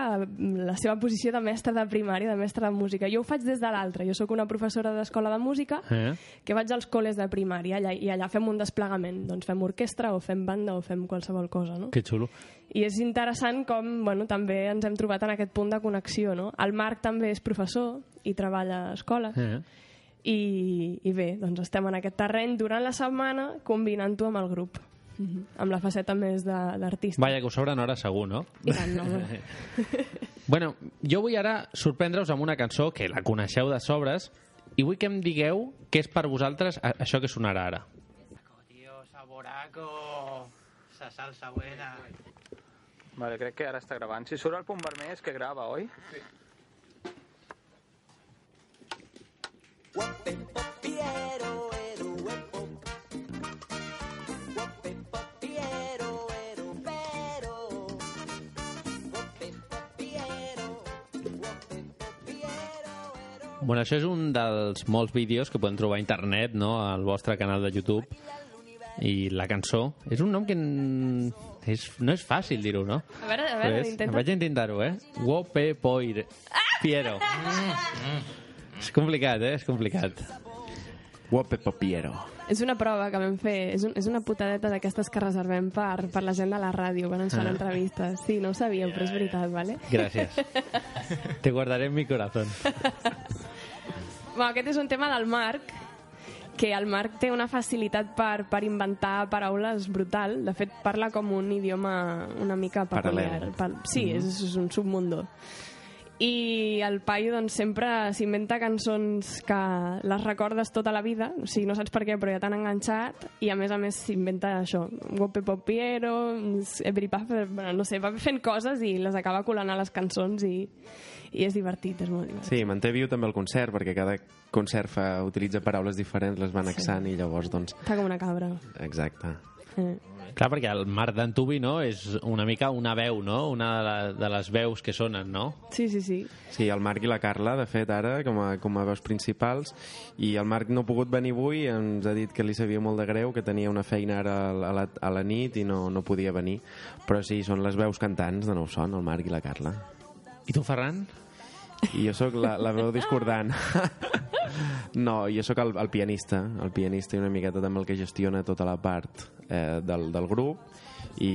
la seva posició de mestre de primària, de mestre de música jo ho faig des de l'altra, jo sóc una professora d'escola de música Eh? que vaig als col·les de primària allà, i allà fem un desplegament doncs fem orquestra o fem banda o fem qualsevol cosa no? Que xulo. I és interessant com bueno, també ens hem trobat en aquest punt de connexió. No? El Marc també és professor i treballa a escola. Eh? i, i bé, doncs estem en aquest terreny durant la setmana combinant-ho amb el grup amb la faceta més de- d'artista. Vaja, que us sobren hores segur, no? I tant, no, no. Bueno, jo vull ara sorprendre-us amb una cançó que la coneixeu de sobres i vull que em digueu què és per vosaltres a- això que sonarà ara. Tío, saboraco. Esa salsa buena. Vale, crec que ara està gravant. Si surt el punt vermell és que grava, oi? Sí. Bueno, això és un dels molts vídeos que podem trobar a internet, no?, al vostre canal de YouTube. I la cançó és un nom que és, no és fàcil dir-ho, no? A veure, a veure, intenta. Vaig intentar-ho, eh? Wope Poir Piero. És complicat, eh? És complicat. Wope Piero. És una prova que vam fer, és, un, és una putadeta d'aquestes que reservem per, per la gent de la ràdio quan ens fan Ah. entrevistes. Sí, no ho sabíeu, però és veritat, vale? Gràcies. Te guardaré en mi corazón. Bueno, aquest és un tema del Marc, que el Marc té una facilitat per, per inventar paraules brutal. De fet, parla com un idioma una mica peculiar. Paral·lel. Pa sí, Mhm. és, és un submundo. I el paio doncs, sempre s'inventa cançons que les recordes tota la vida, o sigui, no saps per què, però ja t'han enganxat, i a més a més s'inventa això, Gope Popiero, Every Puffer, bueno, no sé, va fent coses i les acaba colant a les cançons i, i és divertit, és molt divertit. Sí, manté viu també el concert, perquè cada concert fa, utilitza paraules diferents, les va annexant i llavors, doncs, Està com una cabra. exacte. Eh. Clar, perquè el Marc d'Antubi, no?, és una mica una veu, no?, una de, la, de les veus que sonen, no? Sí, sí, sí. Sí, el Marc i la Carla, de fet, ara, com a, com a veus principals, i el Marc no ha pogut venir avui, ens ha dit que li sabia molt de greu, que tenia una feina ara a la, a la nit i no, no podia venir. Però sí, són les veus cantants de Nou Son, el Marc i la Carla. I tu, Ferran? I jo sóc la, la veu discordant. no, jo sóc el, el pianista, el pianista i una miqueta també el que gestiona tota la part eh, del, del grup i,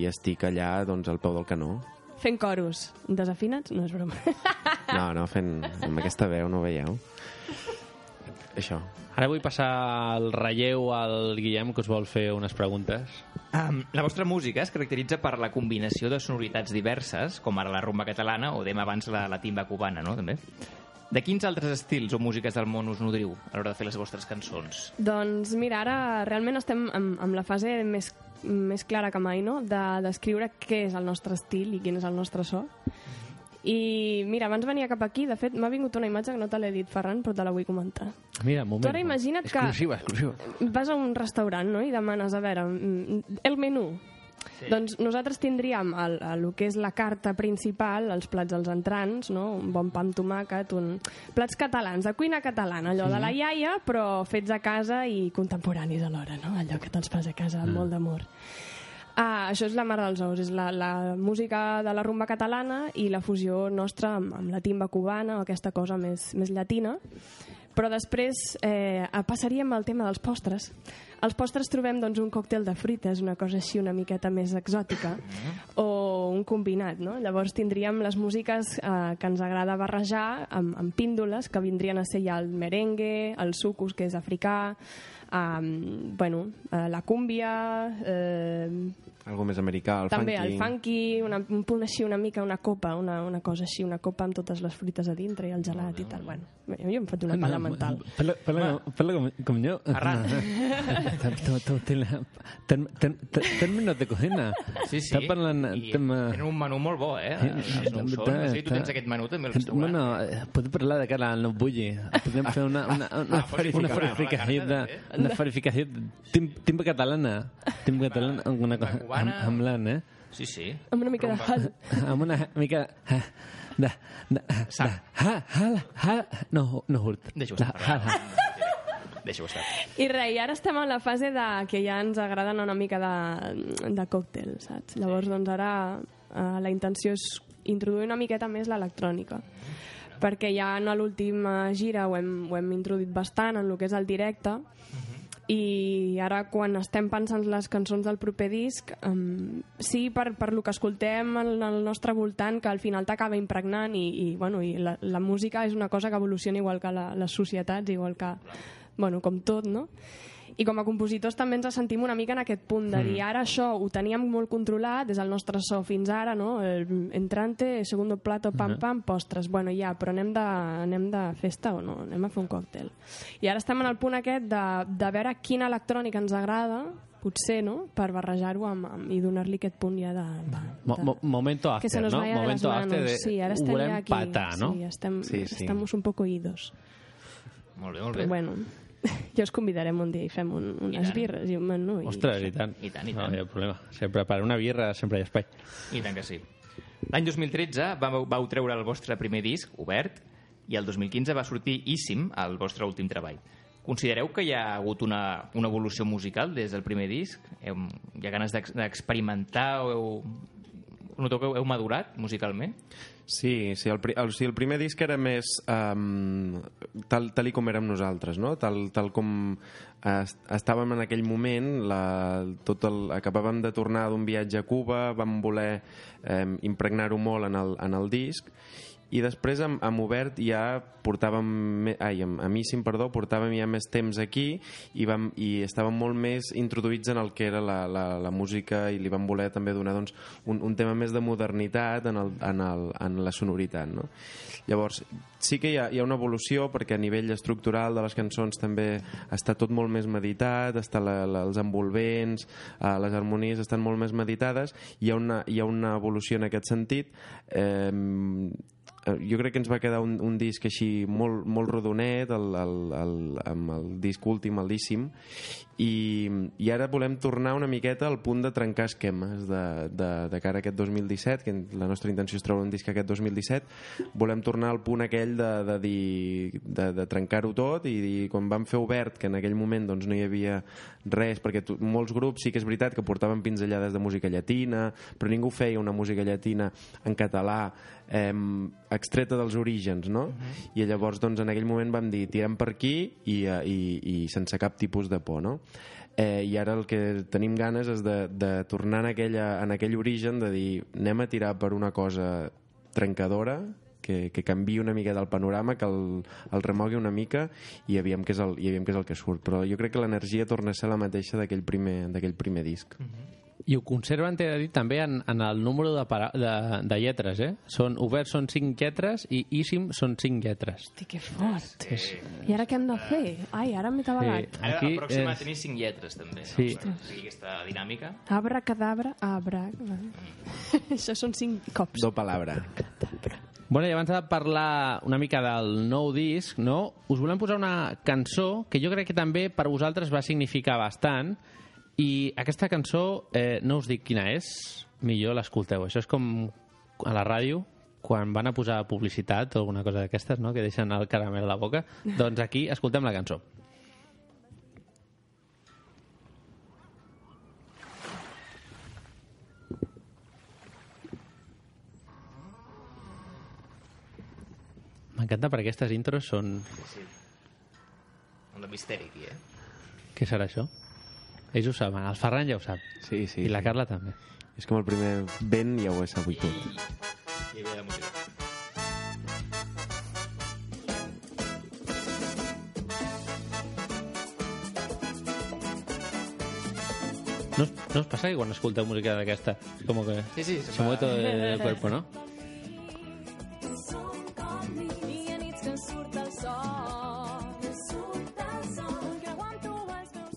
i estic allà doncs, al peu del canó. Fent coros desafinats? No és broma. No, no, fent, amb aquesta veu no ho veieu. Això. Ara vull passar el relleu al Guillem, que us vol fer unes preguntes. Um, la vostra música es caracteritza per la combinació de sonoritats diverses, com ara la rumba catalana o dèiem abans la, la timba cubana, no? També. De quins altres estils o músiques del món us nodriu a l'hora de fer les vostres cançons? doncs mira, ara realment estem amb, amb la fase més, més clara que mai, no?, de descriure què és el nostre estil i quin és el nostre so. I mira, abans venia cap aquí, de fet m'ha vingut una imatge que no te l'he dit, Ferran, però te la vull comentar. Mira, un moment. Tu ara imagina't que- Exclusiva, exclusiva. Vas a un restaurant, no?, i demanes, a veure, mm, el menú. Sí. Doncs nosaltres tindríem el, el, el que és la carta principal, els plats als entrants, no? un bon pa amb tomàquet, un... plats catalans, de cuina catalana, allò Sí. de la iaia, però fets a casa i contemporanis alhora, no? allò que te'ls fas a casa amb Mm. molt d'amor. Ah, això és la mare dels ous, és la, la música de la rumba catalana i la fusió nostra amb, amb la timba cubana, aquesta cosa més, més llatina. Però després eh, passaríem al tema dels postres. Als postres trobem doncs, un còctel de fruites, una cosa així una miqueta més exòtica, o un combinat. No? Llavors tindríem les músiques eh, que ens agrada barrejar amb, amb píndoles, que vindrien a ser ja el merengue, el sucus, que és africà, eh, bueno, eh, la cúmbia, eh, Algo més americà, el també funky. el funky, una, un punt així una mica, una copa, una, una cosa així, una copa amb totes les fruites a dintre i el gelat i tal. Bueno, jo em faig una palla mental. Parla, parla, parla com, com yo. Arran. Términos de cocina. Sí, sí. Està parlant... I tema... tenen un menú molt bo, eh? Els no són. No sé si tu tens aquest menú també. Bueno, eh, podem parlar de cara al no bulli. Podem fer una, una, una, Ah, una verificació de... Una verificació de tim, timba catalana. Timba catalana una cosa... Amb, amb l'an, eh? Sí, sí. Amb una mica de hal. amb una mica de... de, de, de ha, ha, ha, no, no hurt. Deixa-ho De- estar. ha, ha. Deixa-ho estar. I res, i ara estem en la fase de que ja ens agraden una mica de, de còctel, saps? Llavors, doncs ara eh, la intenció és introduir una miqueta més l'electrònica perquè ja en l'última gira ho hem, ho hem introduït bastant en el que és el directe i ara quan estem pensant les cançons del proper disc um, sí per, per lo que escoltem al, al nostre voltant que al final t'acaba impregnant i, i, bueno, i la, la música és una cosa que evoluciona igual que la, les societats igual que, bueno, com tot no? I com a compositors també ens sentim una mica en aquest punt de dir Mm. ara això ho teníem molt controlat des del nostre so fins ara, no? El entrante, segundo plato, pam, Mhm. pam, postres. Bueno, ja, però anem de, anem de festa o no? Anem a fer un còctel. I ara estem en el punt aquest de, de veure quina electrònica ens agrada, potser, no?, per barrejar-ho amb, amb, i donar-li aquest punt ja de... de, de mo momento que se after, nos no? vaya de las Momento after de... Sí, ara estem volem ja aquí. patar, no? Sí, estem, Sí, sí. estamos un poco idos. Molt bé, molt Però bé. bueno, jo us convidarem un dia i fem un, unes tant. birres i un menú. I... Ostres, i tant. I tant, i No, tant. hi ha problema. Sempre per una birra sempre hi ha espai. I tant que sí. L'any 2013 vau, vau treure el vostre primer disc, Obert, i el 2015 va sortir Íssim, el vostre últim treball. Considereu que hi ha hagut una, una evolució musical des del primer disc? Heu, hi ha ganes d'ex- d'experimentar o heu, noteu que heu, madurat musicalment? Sí, sí el, el, sí, el primer disc era més um, tal, tal i com érem nosaltres, no? tal, tal com est estàvem en aquell moment, la, tot el, acabàvem de tornar d'un viatge a Cuba, vam voler um, impregnar-ho molt en el, en el disc, i després amb, amb Obert ja portàvem ai, amb, amb Issim, perdó, portàvem ja més temps aquí i, vam, i estàvem molt més introduïts en el que era la, la, la música i li vam voler també donar doncs, un, un tema més de modernitat en, el, en, el, en la sonoritat no? llavors sí que hi ha, hi ha una evolució perquè a nivell estructural de les cançons també està tot molt més meditat està la, la, els envolvents eh, les harmonies estan molt més meditades hi ha una, hi ha una evolució en aquest sentit eh, jo crec que ens va quedar un, un disc així molt, molt rodonet el, el, el, amb el disc últim, el Díssim i, i ara volem tornar una miqueta al punt de trencar esquemes de, de, de cara a aquest 2017 que la nostra intenció és treure un disc aquest 2017 volem tornar al punt aquell de, de, dir, de, de trencar-ho tot i dir, quan vam fer obert que en aquell moment doncs, no hi havia res perquè tu, molts grups sí que és veritat que portaven pinzellades de música llatina però ningú feia una música llatina en català. Eh, extreta dels orígens no? i llavors doncs, en aquell moment vam dir tirem per aquí i, eh, i, i sense cap tipus de por no? eh, i ara el que tenim ganes és de, de tornar en, aquella, en aquell origen de dir anem a tirar per una cosa trencadora que, que canvi una mica del panorama, que el, el remogui una mica i aviam què és el, i aviam què és el que surt. Però jo crec que l'energia torna a ser la mateixa d'aquell primer, primer disc. I ho conserven, t'he de dir, també en, en el número de, para, de, de lletres, eh? Són, obert són 5 lletres i íssim són 5 lletres. Hosti, que fort. Sí. I ara què hem de fer? Ai, ara m'he tabalat. Ara Aquí la pròxima és- tenir cinc lletres, també. Sí. No? Per seguir aquesta dinàmica. Abra, cadabra, abra... Això són cinc cops. Do palabra. Bueno, i abans de parlar una mica del nou disc, no? us volem posar una cançó que jo crec que també per vosaltres va significar bastant i aquesta cançó, eh, no us dic quina és, millor l'escolteu. Això és com a la ràdio, quan van a posar publicitat o alguna cosa d'aquestes, no? que deixen el caramel a la boca. doncs aquí escoltem la cançó. M'encanta perquè aquestes intros són... Sí. Un de misteri, aquí, eh? Què serà això? Ells ho saben, el Ferran ja ho sap. Sí, sí. I la Carla també. És com el primer vent ja ho he sabut tot. I ve música. No, us- no us passa que quan escolteu música d'aquesta és com que Sí, sí, se va. mueve todo el cuerpo, no?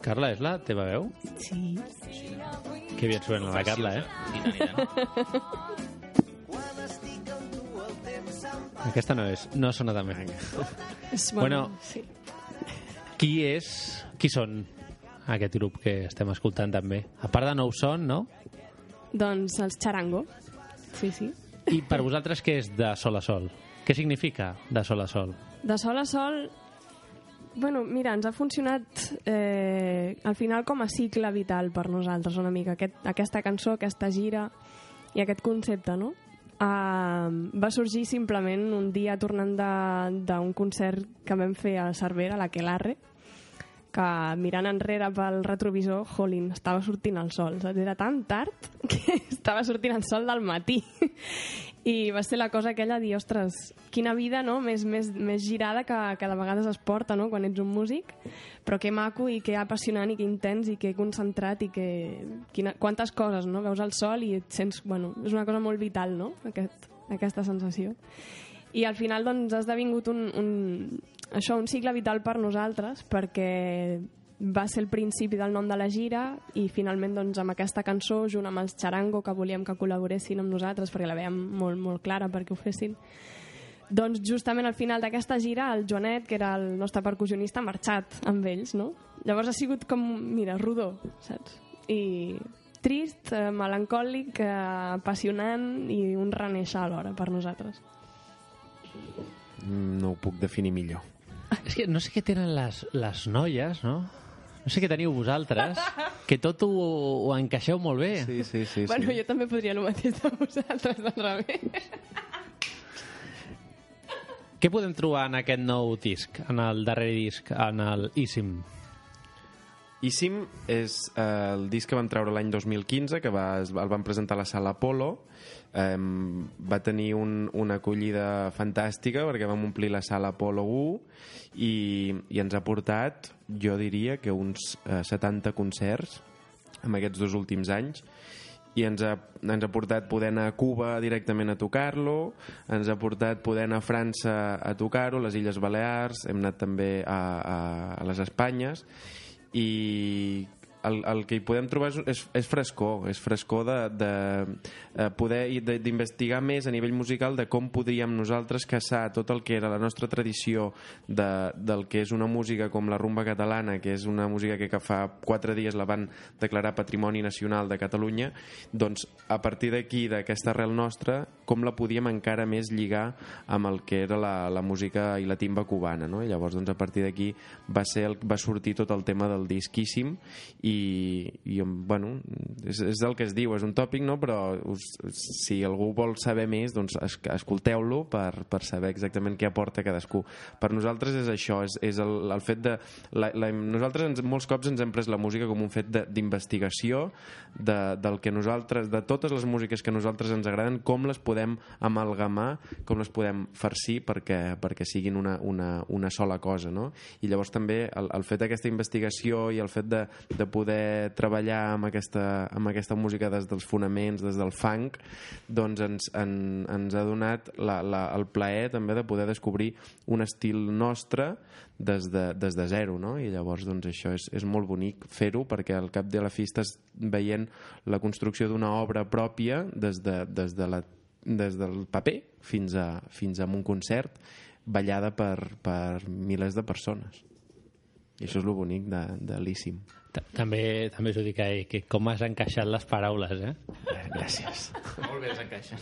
Carla, és la teva veu? Sí. Que bien suena la Carla, eh? Aquesta no és, no sona tan bé. És Bueno, sí. qui és, qui són aquest grup que estem escoltant també? A part de Nou Son, no? Doncs els Charango. Sí, sí. I per vosaltres què és de sol a sol? Què significa de sol a sol? De sol a sol, bueno, mira, ens ha funcionat eh, al final com a cicle vital per nosaltres una mica. Aquest, aquesta cançó, aquesta gira i aquest concepte, no? Uh, va sorgir simplement un dia tornant d'un concert que vam fer a Cervera, a la Quelarre, que mirant enrere pel retrovisor, jolín, estava sortint el sol, saps? Era tan tard que estava sortint el sol del matí. I va ser la cosa aquella de dir, ostres, quina vida no? més, més, més girada que, que de vegades es porta no? quan ets un músic, però que maco i que apassionant i que intens i que concentrat i que... Quina, quantes coses, no? Veus el sol i et sents... Bueno, és una cosa molt vital, no? Aquest, aquesta sensació. I al final doncs, ha esdevingut un, un, això, un cicle vital per nosaltres perquè va ser el principi del nom de la gira i finalment doncs, amb aquesta cançó, junt amb els Charango, que volíem que col·laboressin amb nosaltres perquè la veiem molt, molt clara perquè ho fessin, doncs justament al final d'aquesta gira el Joanet, que era el nostre percussionista, ha marxat amb ells, no? Llavors ha sigut com, mira, rodó, saps? I trist, eh, melancòlic, eh, apassionant i un reneixer alhora per nosaltres. Mm, No ho puc definir millor. És que no sé què tenen les, les noies, no? No sé què teniu vosaltres, que tot ho, ho encaixeu molt bé. Sí, sí, sí. bueno, jo també podria el mateix de vosaltres, al revés. Què podem trobar en aquest nou disc, en el darrer disc, en el Isim? Isim és eh, el disc que van treure l'any 2015, que va, el van presentar a la sala Apolo. Eh, va tenir un, una acollida fantàstica perquè vam omplir la sala Apolo 1 i, i ens ha portat, jo diria, que uns eh, 70 concerts en aquests dos últims anys i ens ha, ens ha portat poder anar a Cuba directament a tocar-lo, ens ha portat poder anar a França a tocar-ho, les Illes Balears, hem anat també a, a, a les Espanyes, i el, el que hi podem trobar és, és, és frescor, és frescor de, de eh, poder de- d'investigar més a nivell musical de com podríem nosaltres caçar tot el que era la nostra tradició de, del que és una música com la rumba catalana, que és una música que, que fa quatre dies la van declarar Patrimoni Nacional de Catalunya, doncs a partir d'aquí, d'aquesta arrel nostra, com la podíem encara més lligar amb el que era la, la música i la timba cubana, no? I llavors, doncs, a partir d'aquí va, ser el, va sortir tot el tema del disquíssim i, i bueno, és, és el que es diu, és un tòpic, no? però us, si algú vol saber més, doncs es, escolteu-lo per, per saber exactament què aporta cadascú. Per nosaltres és això, és, és el, el fet de... La, la, nosaltres ens, molts cops ens hem pres la música com un fet de- d'investigació de, del que nosaltres, de totes les músiques que nosaltres ens agraden, com les podem amalgamar, com les podem farcir perquè, perquè siguin una, una, una sola cosa, no? I llavors també el, el fet d'aquesta investigació i el fet de, de poder treballar amb aquesta, amb aquesta música des dels fonaments, des del funk, doncs ens, en, ens ha donat la, la, el plaer també de poder descobrir un estil nostre des de, des de zero, no? I llavors doncs això és, és molt bonic fer-ho perquè al cap de la fi estàs veient la construcció d'una obra pròpia des, de, des, de la, des del paper fins a, fins a un concert ballada per, per milers de persones. I això és el bonic de, de l'Íssim. Ta- També, també us ho dic, eh, que com has encaixat les paraules, eh? Gràcies. Molt bé, s'encaixa.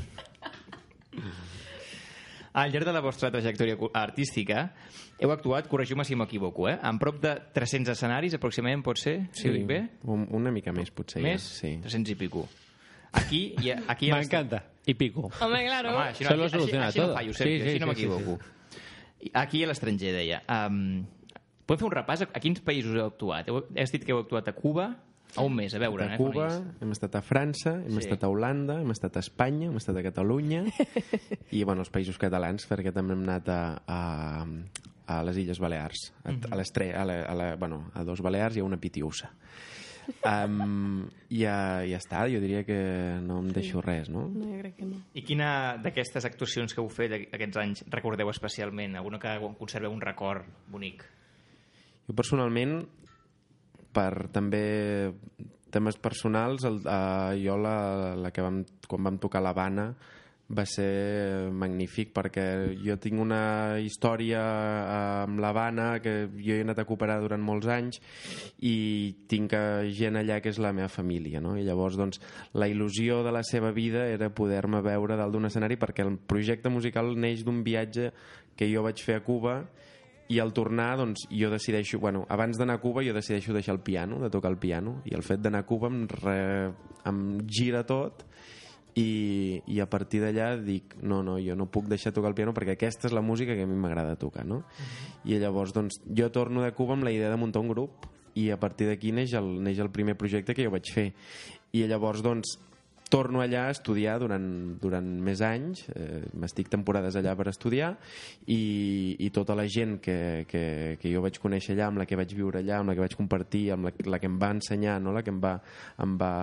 Al llarg de la vostra trajectòria artística heu actuat, corregiu-me si m'equivoco, eh? en prop de 300 escenaris aproximadament, pot ser? Si ho dic bé? un, una mica més, potser. Més? Ja, sí. 300 i pico. Aquí, i aquí M'encanta. I pico. Home, claro. Home, així no, Se lo així, soluciona així no todo. fallo, Sí, sí, així no sí, m'equivoco. I Aquí a l'estranger, deia. Um, podem fer un repàs? A quins països heu actuat? Heu, has dit que heu actuat a Cuba, a un mes, a veure. a eh, Cuba, és. hem estat a França, hem Sí. estat a Holanda, hem estat a Espanya, hem estat a Catalunya i bueno, els països catalans, perquè també hem anat a, a, a les Illes Balears, a, Mhm. a les a, la, a, la, bueno, a dos Balears i a una Pitiusa. Um, i ja, ja està, jo diria que no em deixo res, no? No, jo crec que no. I quina d'aquestes actuacions que heu fet aquests anys recordeu especialment? Alguna que conserveu un record bonic? Jo personalment, per també temes personals, el, uh, jo la, la que vam, quan vam tocar l'Havana va ser magnífic perquè jo tinc una història eh, amb l'Havana que jo he anat a cooperar durant molts anys i tinc eh, gent allà que és la meva família no? i llavors doncs la il·lusió de la seva vida era poder-me veure dalt d'un escenari perquè el projecte musical neix d'un viatge que jo vaig fer a Cuba i al tornar, doncs, jo decideixo... Bueno, abans d'anar a Cuba jo decideixo deixar el piano, de tocar el piano, i el fet d'anar a Cuba em, re, em gira tot i, i a partir d'allà dic no, no, jo no puc deixar tocar el piano perquè aquesta és la música que a mi m'agrada tocar no? i llavors doncs, jo torno de Cuba amb la idea de muntar un grup i a partir d'aquí neix, el, neix el primer projecte que jo vaig fer i llavors doncs torno allà a estudiar durant, durant més anys, eh, m'estic temporades allà per estudiar i, i tota la gent que, que, que jo vaig conèixer allà, amb la que vaig viure allà, amb la que vaig compartir, amb la, la que em va ensenyar, no? la que em va, em va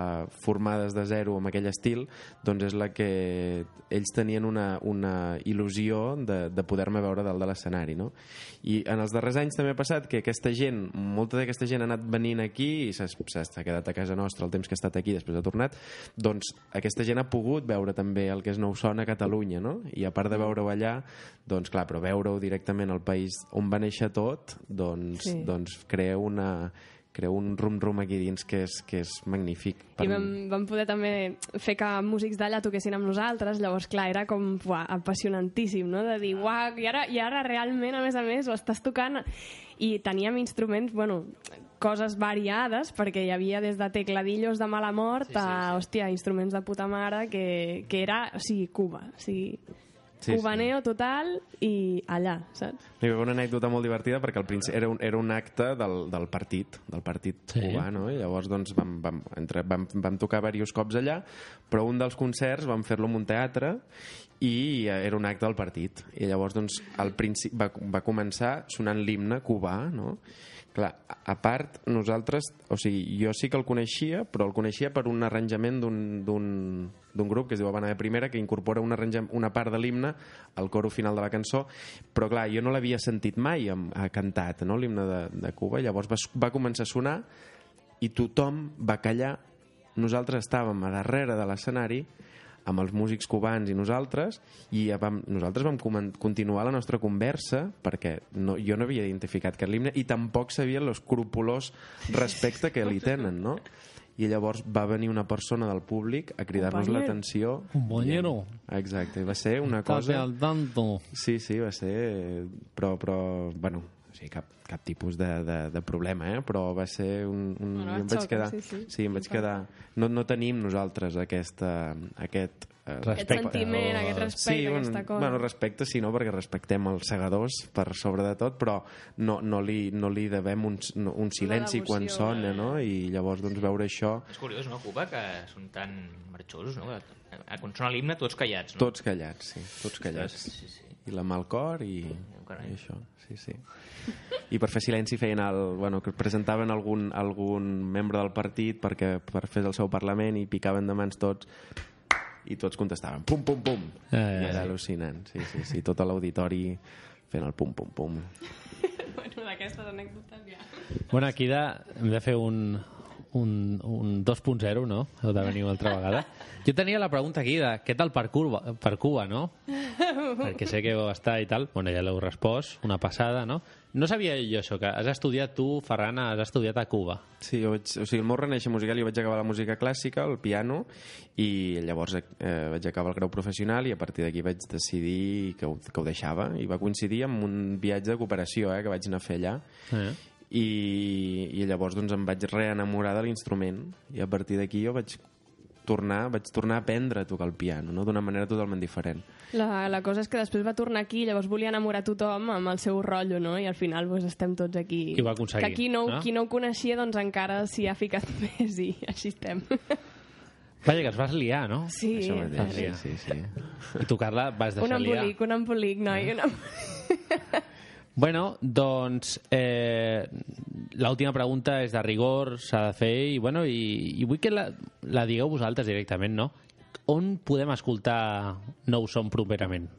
formar des de zero amb aquell estil, doncs és la que ells tenien una, una il·lusió de, de poder-me veure dalt de l'escenari. No? I en els darrers anys també ha passat que aquesta gent, molta d'aquesta gent ha anat venint aquí i s'ha quedat a casa nostra el temps que ha estat aquí, després ha tornat, doncs aquesta gent ha pogut veure també el que és Nou Son a Catalunya, no? I a part de veure-ho allà, doncs clar, però veure-ho directament al país on va néixer tot, doncs, Sí. doncs crea una crea un rum-rum aquí dins que és, que és magnífic. I vam, vam poder també fer que músics d'allà toquessin amb nosaltres, llavors, clar, era com uah, apassionantíssim, no?, de dir, uah, i ara, i ara realment, a més a més, ho estàs tocant... I teníem instruments, bueno, coses variades, perquè hi havia des de tecladillos de mala mort sí, sí, a, hòstia, instruments de puta mare, que, que era, o sigui, Cuba, o sigui, Sí, sí, cubaneo total i allà, saps? Hi haver una anècdota molt divertida perquè al principi era un, era un acte del, del partit, del partit Sí. sí. cubà, no? I llavors doncs, vam, vam, entre, vam, vam tocar diversos cops allà, però un dels concerts vam fer-lo en un teatre i eh, era un acte del partit. I llavors doncs, al principi va, va començar sonant l'himne cubà, no? Clar, a- part, nosaltres, o sigui, jo sí que el coneixia, però el coneixia per un arranjament d'un- d'un grup que es diu Habana de Primera, que incorpora una, una part de l'himne al coro final de la cançó, però clar, jo no l'havia sentit mai amb, a cantat, no?, l'himne de, de Cuba, llavors va, va començar a sonar i tothom va callar, nosaltres estàvem a darrere de l'escenari amb els músics cubans i nosaltres i vam, nosaltres vam continuar la nostra conversa perquè no, jo no havia identificat aquest l'himne i tampoc sabia l'escrupolós respecte que li tenen, no? I llavors va venir una persona del públic a cridar-nos l'atenció. Compañero. Exacte, va ser una Estate cosa... al tanto. Sí, sí, va ser... Però, però bueno, o sigui, cap, cap tipus de, de, de problema, eh? però va ser un... un Bueno, jo em vaig xoca, quedar... sí, sí. sí, em vaig quedar... No, no tenim nosaltres aquesta, aquest... eh, Aquest sentiment, aquest respecte, bueno, aquesta cosa. Bueno, respecte sí, no, perquè respectem els segadors per sobre de tot, però no, no, li, no li devem un, no, un silenci quan sona, no? I llavors doncs, veure això... És curiós, no, Cuba, que són tan marxosos, no? Que, eh, Quan sona l'himne, tots callats, no? Tots callats, sí, tots callats. Sí, sí. I la mà al cor i, carai. i això, sí, sí. I per fer silenci feien el... Bueno, que presentaven algun, algun membre del partit perquè per fer el seu parlament i picaven de mans tots i tots contestaven pum, pum, pum. Eh, I era sí. al·lucinant, sí, sí, sí. Tot l'auditori fent el pum, pum, pum. bueno, d'aquestes anècdotes ja. Bueno, aquí de, hem de fer un, un, un 2.0, no? Heu de venir una altra vegada. Jo tenia la pregunta aquí de què tal per Cuba, per Cuba no? Perquè sé que vau estar i tal. Bueno, ja l'heu respost, una passada, no? No sabia jo això, que has estudiat tu, Ferran, has estudiat a Cuba. Sí, jo vaig, o sigui, el meu reneixer musical jo vaig acabar la música clàssica, el piano, i llavors eh, vaig acabar el grau professional i a partir d'aquí vaig decidir que ho, que ho deixava i va coincidir amb un viatge de cooperació eh, que vaig anar a fer allà Eh? I, i llavors doncs, em vaig reenamorar de l'instrument i a partir d'aquí jo vaig tornar, vaig tornar a aprendre a tocar el piano no? d'una manera totalment diferent La, la cosa és que després va tornar aquí i llavors volia enamorar tothom amb el seu rotllo, no? I al final doncs, estem tots aquí. I ho va aconseguir, Que qui no, no? qui no ho coneixia doncs encara s'hi ha ficat més i així estem. Vaja, que es vas liar, no? Sí, Això eh, mateix, sí. sí, sí. I tocar-la vas un deixar liar. embolic, un embolic, noi. Un embolic. Bueno, doncs eh, l'última pregunta és de rigor, s'ha de fer i, bueno, i, i vull que la, la digueu vosaltres directament, no? On podem escoltar Nou Som properament?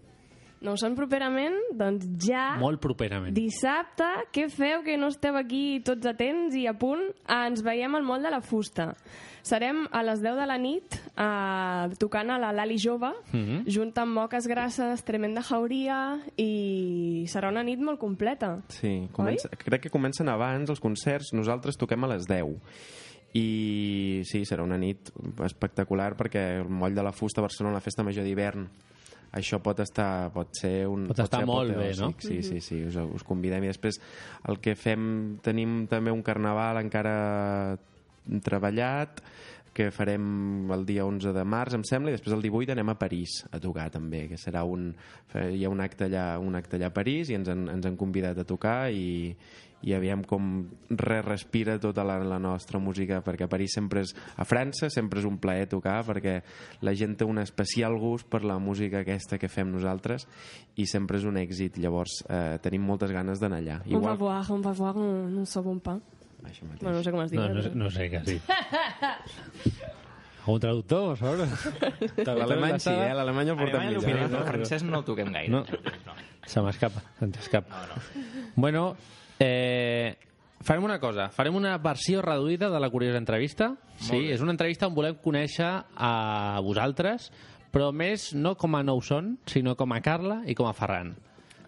No ho són properament? Doncs ja... Molt properament. Dissabte, què feu que no esteu aquí tots atents i a punt? Ah, ens veiem al Moll de la Fusta. Serem a les 10 de la nit eh, tocant a la Lali Jove, Mhm. junt amb Moques Grasses, Tremenda Jauria i serà una nit molt completa. Sí, comença, crec que comencen abans els concerts, nosaltres toquem a les 10 i sí, serà una nit espectacular perquè el Moll de la Fusta a Barcelona, la festa major d'hivern això pot estar pot ser un Pot estar ser molt bé, no? sí, sí, sí, us, us convidem. I després el que fem tenim també un carnaval encara treballat que farem el dia 11 de març, em sembla, i després el 18 anem a París a tocar també, que serà un... hi ha un acte allà, un acte allà a París i ens han, ens han convidat a tocar i, i aviam com re respira tota la, la nostra música perquè a París sempre és, a França sempre és un plaer tocar perquè la gent té un especial gust per la música aquesta que fem nosaltres i sempre és un èxit llavors eh, tenim moltes ganes d'anar allà On va voir, on va voir un, un second pas. Això mateix. Bueno, no sé com es diu. No, no, sé- no sé què has dit. Un traductor, a sobre. L'alemany sí, eh? L'alemany el portem Alemany el millor. donem, el francès no el toquem gaire. No. Se m'escapa, se'ns escapa. No, no. Bueno, eh, farem una cosa. Farem una versió reduïda de la curiosa entrevista. Sí, és una entrevista on volem conèixer a vosaltres, però més no com a nou son, sinó com a Carla i com a Ferran.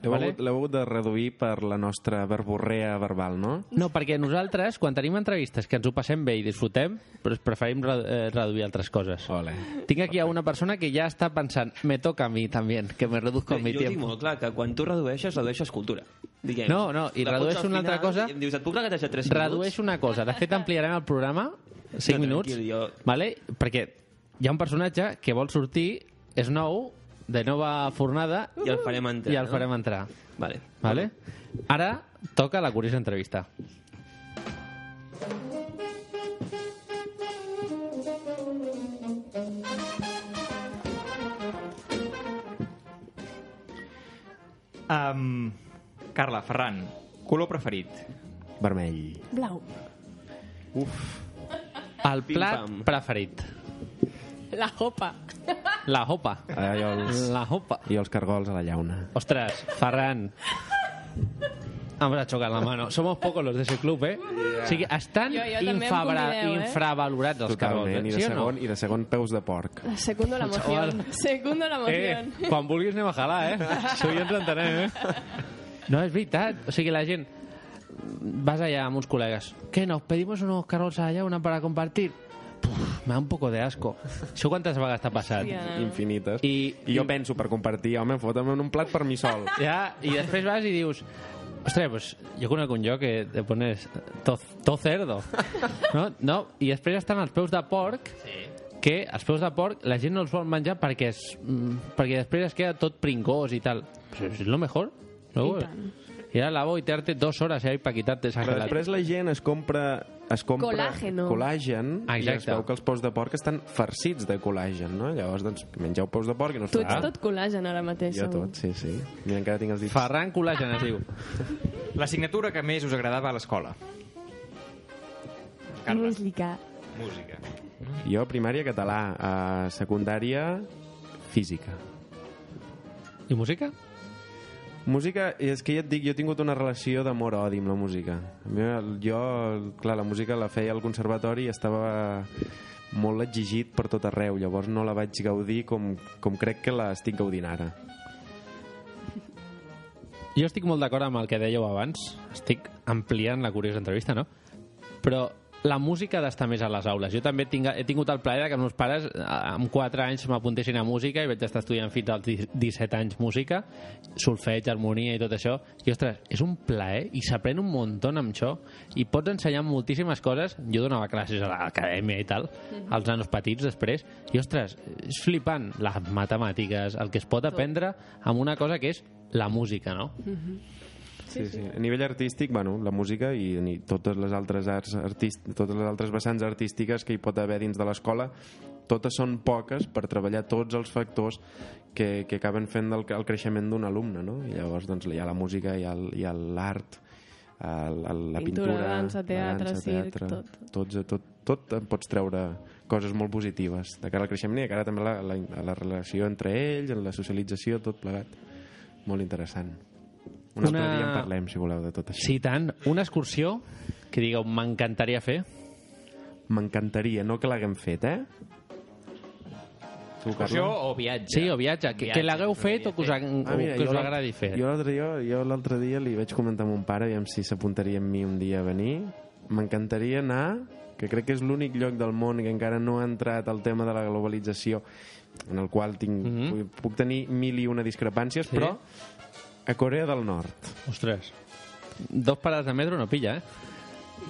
L'heu Vale? hagut, de reduir per la nostra verborrea verbal, no? No, perquè nosaltres, quan tenim entrevistes que ens ho passem bé i disfrutem, però preferim re eh, reduir altres coses. Ole. Tinc aquí a una persona que ja està pensant, me toca a mi també, que me reduzco el mi jo tinc tiempo. molt clar que quan tu redueixes, redueixes cultura. Diguem. No, no, i La redueix una altra cosa- i Em dius, et puc regatejar 3 minuts? Redueix una cosa. De fet, ampliarem el programa 5 No, minuts, jo- vale? perquè hi ha un personatge que vol sortir, és nou, de nova fornada, I el farem entrar, i el no? farem entrar. Vale. Vale? Ara toca la curiosa entrevista. Um, Carla, Ferran, color preferit? Vermell. Blau. El plat preferit. La jopa. La hopa. I, els, La hopa. I els cargols a la llauna. Ostras, Ferran. Vamos a chocar la mano. Somos pocos los de ese club, eh? O sigui, estan Jo- jo infabra, convideu, eh? infravalorats els cargols. Eh? i, Sí de o no? segon, i de segon peus de porc. Segundo la emoción. Segundo la Eh, emoción. quan vulguis anem a jalar, eh? Això ja ens entenem, eh? No, és veritat. O sigui, la gent... Vas allà amb uns col·legues. ¿Qué, nos pedimos unos cargols allá, una para compartir? Puf, me da un poco de asco. Això quantes vegades t'ha passat? Hòstia. Infinites. I, I jo penso, per compartir, home, fota'm en un plat per mi sol. Ja, i després vas i dius ostres, pues jo conec un lloc que te pones to, to cerdo no? no? i després estan els peus de porc sí. que els peus de porc la gent no els vol menjar perquè, és, mm, perquè després es queda tot pringós i tal però és lo mejor no? I tant. ir al lavabo y tirarte dos horas ahí para quitarte esa Però gelatina després la gent es compra es compra Colàgeno. col·làgen i es veu que els peus de porc estan farcits de col·làgen, no? Llavors, doncs, mengeu peus de porc i no us Tu ets farà. tot col·làgen ara mateix. Jo segur. tot, sí, sí. Mira, encara tinc els dits. Ferran Col·lagen es diu L'assignatura que més us agradava a l'escola? Música. música. Jo, primària, català. A secundària, física. i música? Música, és que ja et dic, jo he tingut una relació d'amor-odi amb la música. Jo, clar, la música la feia al conservatori i estava molt exigit per tot arreu, llavors no la vaig gaudir com, com crec que la estic gaudint ara. Jo estic molt d'acord amb el que dèieu abans. Estic ampliant la curiosa entrevista, no? Però la música ha d'estar més a les aules. Jo també tinc, he tingut el plaer que els meus pares eh, amb 4 anys m'apuntessin a música i vaig estar estudiant fins als 17 anys música, solfeig, harmonia i tot això. I, ostres, és un plaer i s'aprèn un muntó amb això i pots ensenyar moltíssimes coses. Jo donava classes a l'acadèmia i tal, als nanos petits després, i, ostres, és flipant les matemàtiques, el que es pot aprendre amb una cosa que és la música, no? Sí, sí. A nivell artístic, bueno, la música i, i totes les altres arts artist, totes les altres vessants artístiques que hi pot haver dins de l'escola, totes són poques per treballar tots els factors que, que acaben fent el, el creixement d'un alumne, no? I llavors doncs, hi ha la música, hi ha l'art, el- la Pintura, pintura, dansa, teatre, la dansa, circ, teatre, tot. Tots, tot, tot en pots treure coses molt positives de cara al creixement i de cara també a la, la, a la relació entre ells, en la socialització, tot plegat. Molt interessant. Un Una- altre dia en parlem, si voleu, de tot això. Sí, tant. Una excursió que digueu, m'encantaria fer. M'encantaria, no que l'haguem fet, eh? Tu, Excursió o viatge? Sí, o viatge. Que, que l'hagueu fet o que us, ha- Ah, mira, que us agradi fer. Jo l'altre dia, jo l'altre dia li vaig comentar a mon pare aviam si s'apuntaria amb mi un dia a venir. M'encantaria anar, que crec que és l'únic lloc del món que encara no ha entrat el tema de la globalització, en el qual tinc, Mhm. puc, puc tenir mil i una discrepàncies, Sí. però a Corea del Nord. Ostres. Dos parades de metro no pilla, eh?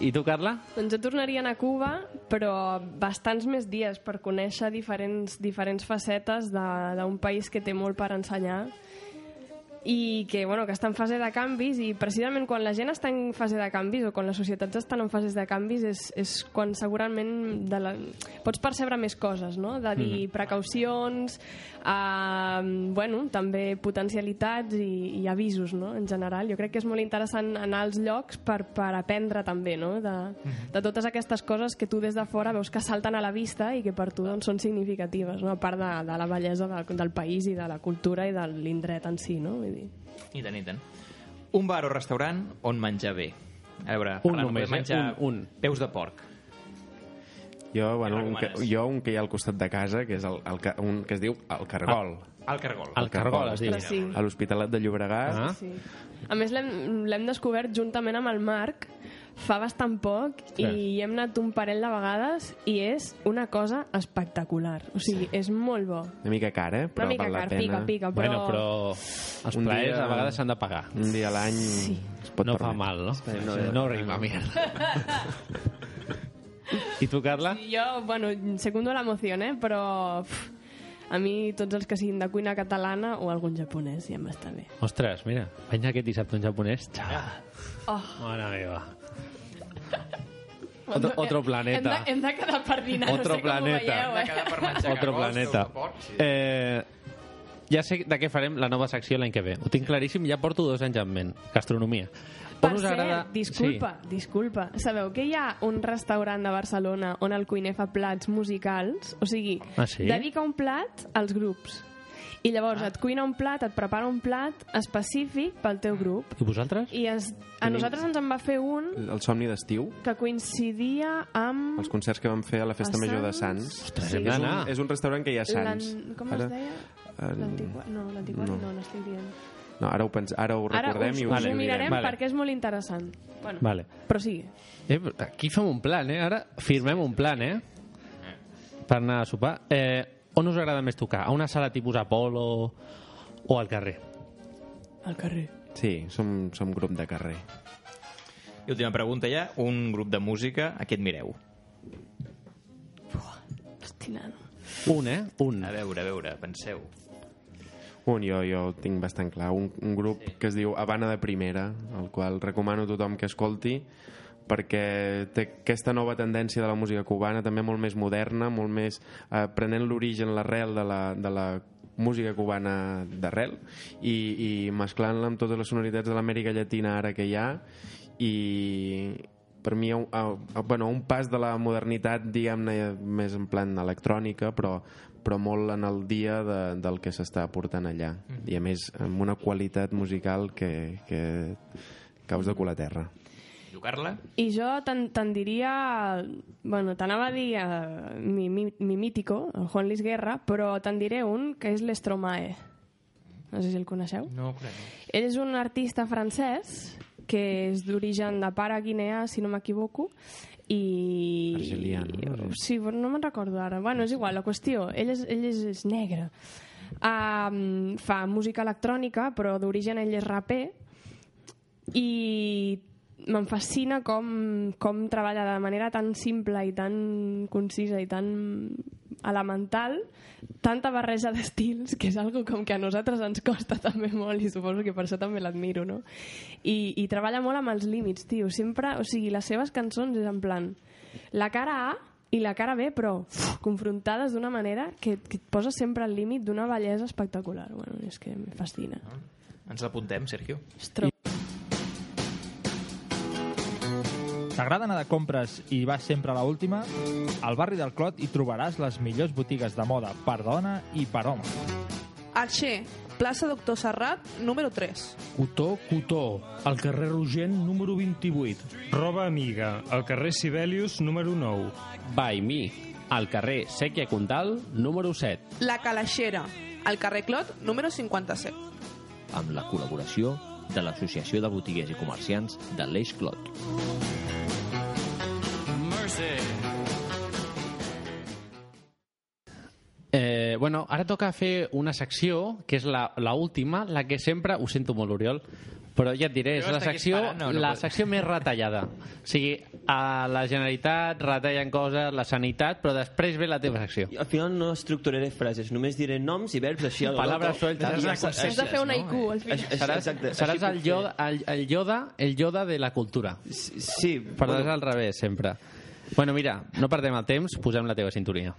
I tu, Carla? Doncs jo tornaria a anar a Cuba, però bastants més dies per conèixer diferents, diferents facetes de- d'un país que té molt per ensenyar i que, bueno, que està en fase de canvis i precisament quan la gent està en fase de canvis o quan les societats estan en fases de canvis és, és quan segurament de la... pots percebre més coses, no? De dir Mhm. precaucions, eh, bueno, també potencialitats i, i avisos, no? En general, jo crec que és molt interessant anar als llocs per, per aprendre també, no? De, de totes aquestes coses que tu des de fora veus que salten a la vista i que per tu doncs, són significatives, no? a part de, de la bellesa de, del país i de la cultura i de l'indret en si, no? Vull dir, I tant, i tant. Un bar o restaurant on menjar bé. A veure, Un només, podem menjar eh? Un, peus de porc. Jo, bueno, un que, jo un que hi ha al costat de casa, que és el, el, un que es diu el Cargol. Ah, el Cargol. El Cargol es diu. Sí. A l'Hospitalet de Llobregat. Ah. Sí. A més, l'hem l'hem descobert juntament amb el Marc fa bastant poc i hi hem anat un parell de vegades i és una cosa espectacular. O sigui, és molt bo. Una mica cara, eh, però Una mica val la car, pena. pica, pica, però... Bueno, però els Un plaers dia- a vegades s'han de pagar. Un dia a l'any sí. es pot No fa permetre. mal, no? No, No, no rima, mierda. I tu, Carla? Jo, bueno, segundo la moción, eh? Però uf, a mi tots els que siguin de cuina catalana o algun japonès ja m'està bé. Ostres, mira, vaig anar aquest dissabte un japonès. Xaval. Oh. Mare meva. Otro, otro Hem planeta. de, hem de quedar per dinar, Otro no sé planeta. com ho veieu, eh? Otro planeta. Eh, ja sé de què farem la nova secció l'any que ve. Ho tinc claríssim, ja porto dos anys en ment. Gastronomia. Per cert, agrada... disculpa, disculpa. Sabeu que hi ha un restaurant de Barcelona on el cuiner fa plats musicals? O sigui, Ah, sí? dedica un plat als grups. I llavors et cuina un plat, et prepara un plat específic pel teu grup. I vosaltres? I es, a Tenim- nosaltres ens en va fer un El somni d'estiu, que coincidia amb... els concerts que vam fer a la Festa A Major de Sants? Ostres, hem és, un, és un restaurant que hi ha a Sants. Com Ara- es deia? L'antiquari? No, l'antiquari no. no, n'estic dient. No, ara ho, pens... ara ho Ara recordem us, i us us ho mirarem direm. perquè és molt interessant. Bueno, Vale. però sí. Eh, aquí fem un plan, eh? Ara firmem un plan, eh? Per anar a sopar. Eh, on us agrada més tocar? A una sala tipus Apolo o al carrer? Al carrer. Sí, som, som grup de carrer. I última pregunta ja, un grup de música, a què et mireu? Hosti, nano. Un, eh? Un. A veure, a veure, penseu. Un, jo, jo ho tinc bastant clar. Un, un grup que es diu Habana de Primera, el qual recomano a tothom que escolti, perquè té aquesta nova tendència de la música cubana, també molt més moderna, molt més eh, prenent l'origen, l'arrel de la, de la música cubana d'arrel i, i mesclant-la amb totes les sonoritats de l'Amèrica Llatina ara que hi ha i per mi a, a, a, bueno, un pas de la modernitat diguem-ne més en plan electrònica però, però molt en el dia de, del que s'està portant allà i a més amb una qualitat musical que, que caus de cul a terra Tu, Carla? I jo te'n te diria... Bueno, t'anava a dir uh, mi, mi, mi mítico, el Juan Luis Guerra, però te'n diré un que és l'Estromae. No sé si el coneixeu. No, crec. Ell és un artista francès que és d'origen de pare guineà, si no m'equivoco, i... Argelià, no? Sí, però no me'n recordo ara. Bueno, és igual, la qüestió. Ell és, ell és, és negre. Um, fa música electrònica, però d'origen ell és raper, i me'n fascina com, com treballa de manera tan simple i tan concisa i tan elemental tanta barreja d'estils que és algo com que a nosaltres ens costa també molt i suposo que per això també l'admiro no? I, i treballa molt amb els límits tio. sempre, o sigui, les seves cançons és en plan la cara A i la cara B però uf, confrontades d'una manera que, que et posa sempre al límit d'una bellesa espectacular bueno, és que em fascina Ens l'apuntem, Sergio. Estro T'agrada anar de compres i vas sempre a la última? Al barri del Clot hi trobaràs les millors botigues de moda per dona i per home. Arxer, plaça Doctor Serrat, número 3. Cotó, Cotó, al carrer Rogent, número 28. Roba Amiga, al carrer Sibelius, número 9. By Me, al carrer Sèquia Contal, número 7. La Calaixera, al carrer Clot, número 57. amb la col·laboració de l'Associació de Botiguers i Comerciants de l'Eix Clot. Eh, bueno, ara toca fer una secció, que és la, la última, la que sempre... Ho sento molt, Oriol, però ja et diré, és la secció, no, no la pot- secció més retallada. O sigui, a la Generalitat retallen coses, la sanitat, però després ve la teva secció. Al final no estructuraré frases, només diré noms i verbs així loco. sueltas. I Has Has de fer una IQ al final. Seràs, exacte, seràs el, Yoda, el, el, Yoda, el Yoda de la cultura. Sí. Perdràs al revés, sempre. Bueno, mira, no perdem el temps, posem la teva sintonia.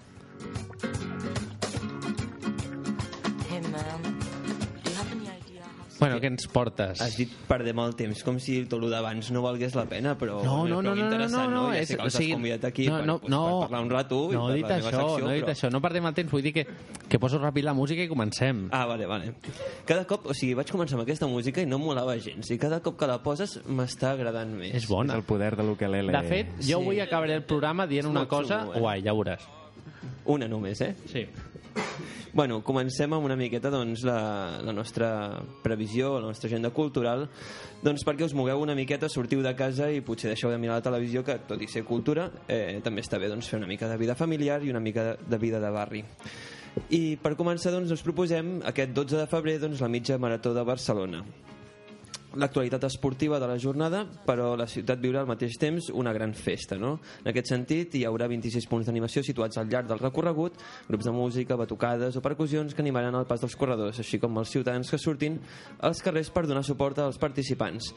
Bueno, què ens portes? Has dit perdem el temps, com si tot el d'abans no valgués la pena, però... No, no, no, no, no, interessant, no, Ja és- sé que o els sigui, has convidat aquí no, per, no, doncs, no, per parlar un rato i no per he dit la això, meva secció, no he dit però... això, no perdem el temps, vull dir que, que poso ràpid la música i comencem. Ah, vale, vale. Cada cop, o sigui, vaig començar amb aquesta música i no em molava gens, i cada cop que la poses m'està agradant més. És bona. El poder de l'ukelele. De fet, jo Sí. avui acabaré el programa dient És una molt cosa xulo, eh? guai, ja veuràs. Una només, eh? Sí. Bueno, comencem amb una miqueta doncs, la, la nostra previsió, la nostra agenda cultural, doncs perquè us mogueu una miqueta, sortiu de casa i potser deixeu de mirar la televisió, que tot i ser cultura, eh, també està bé doncs, fer una mica de vida familiar i una mica de vida de barri. I per començar doncs, us proposem aquest 12 de febrer doncs, la mitja marató de Barcelona. L'actualitat esportiva de la jornada, però la ciutat viurà al mateix temps una gran festa. No? En aquest sentit, hi haurà 26 punts d'animació situats al llarg del recorregut, grups de música, batucades o percussions que animaran el pas dels corredors, així com els ciutadans que surtin als carrers per donar suport als participants.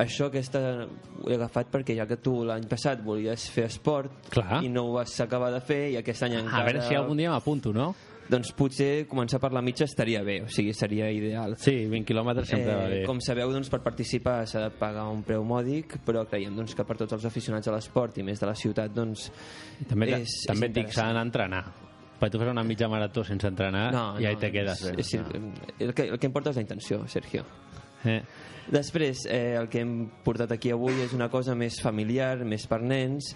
Això aquesta ho he agafat perquè ja que tu l'any passat volies fer esport Clar. i no ho vas acabar de fer i aquest any encara... A veure si algun dia m'apunto, no? Doncs potser començar per la mitja estaria bé, o sigui, seria ideal. Sí, 20 quilòmetres sempre va bé. Com sabeu, doncs, per participar s'ha de pagar un preu mòdic, però creiem doncs, que per tots els aficionats a l'esport i més de la ciutat, doncs, També, és, també és et dic, s'ha d'anar a entrenar. Per tu fer una mitja marató sense entrenar i ahí te quedes. És, és, el, que, el que importa és la intenció, Sergio. Eh. Després, eh, el que hem portat aquí avui és una cosa més familiar, més per nens,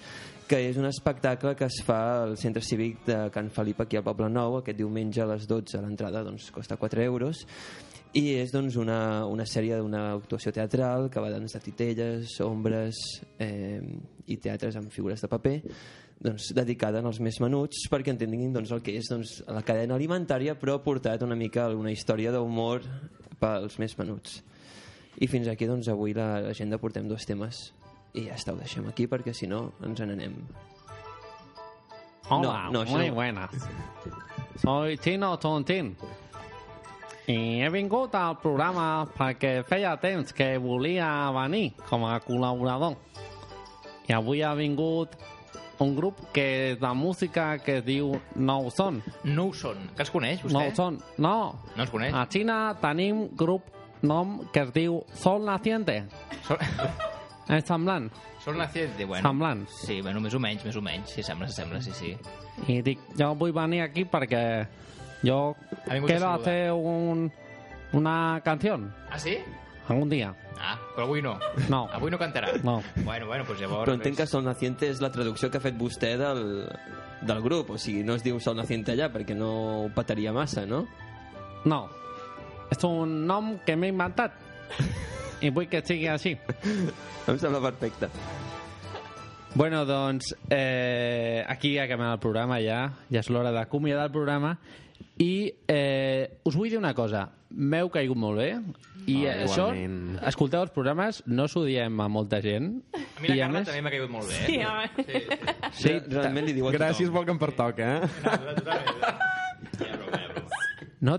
que és un espectacle que es fa al Centre Cívic de Can Felip aquí al Poble Nou, aquest diumenge a les 12 l'entrada doncs, costa 4 euros. I és doncs, una, una sèrie d'una actuació teatral que va doncs, de titelles, ombres eh, i teatres amb figures de paper doncs, dedicada als més menuts perquè entenguin doncs, el que és doncs, la cadena alimentària però ha portat una mica una història d'humor pels més menuts. I fins aquí doncs, avui la- l'agenda. Portem dos temes i ja està, ho deixem aquí perquè si no ens n'anem Hola, No, no, això muy no. buenas. Soy Chino Tontín. I he vingut al programa perquè feia temps que volia venir com a col·laborador. I avui ha vingut un grup que de música que es diu Nou Son. No ho són. Que els coneix, vostè? Nou Son. No. No els coneix? A Xina tenim grup nom que es diu Sol Naciente. Sol... És semblant. Sol Naciente, bueno. Semblant. Sí, bueno, més o menys, més o menys. Si sembla, si sembla, sí, sí. I dic, jo vull venir aquí perquè jo quiero hacer un, una canción Ah, sí? algún día. Ah, però avui no. No. Avui no cantarà. No. Bueno, bueno, doncs llavors... però entenc que Sol Naciente és la traducció que ha fet vostè del, del grup o sigui, no es diu Sol Naciente allà perquè no ho petaria massa, no? No. És un nom que m'he inventat. I vull que sigui així. em sembla perfecte Bueno, doncs, eh, aquí acabem el programa ja. Ja és l'hora d'acomiadar el programa. I eh, us vull dir una cosa. M'heu caigut molt bé. I Oh, això, igualment. escolteu el programes, no s'ho diem a molta gent. A mi la I Carla més- també m'ha caigut molt bé. Sí, eh? home. Sí, realment li diu a Gràcies pel que em pertoca, eh? No,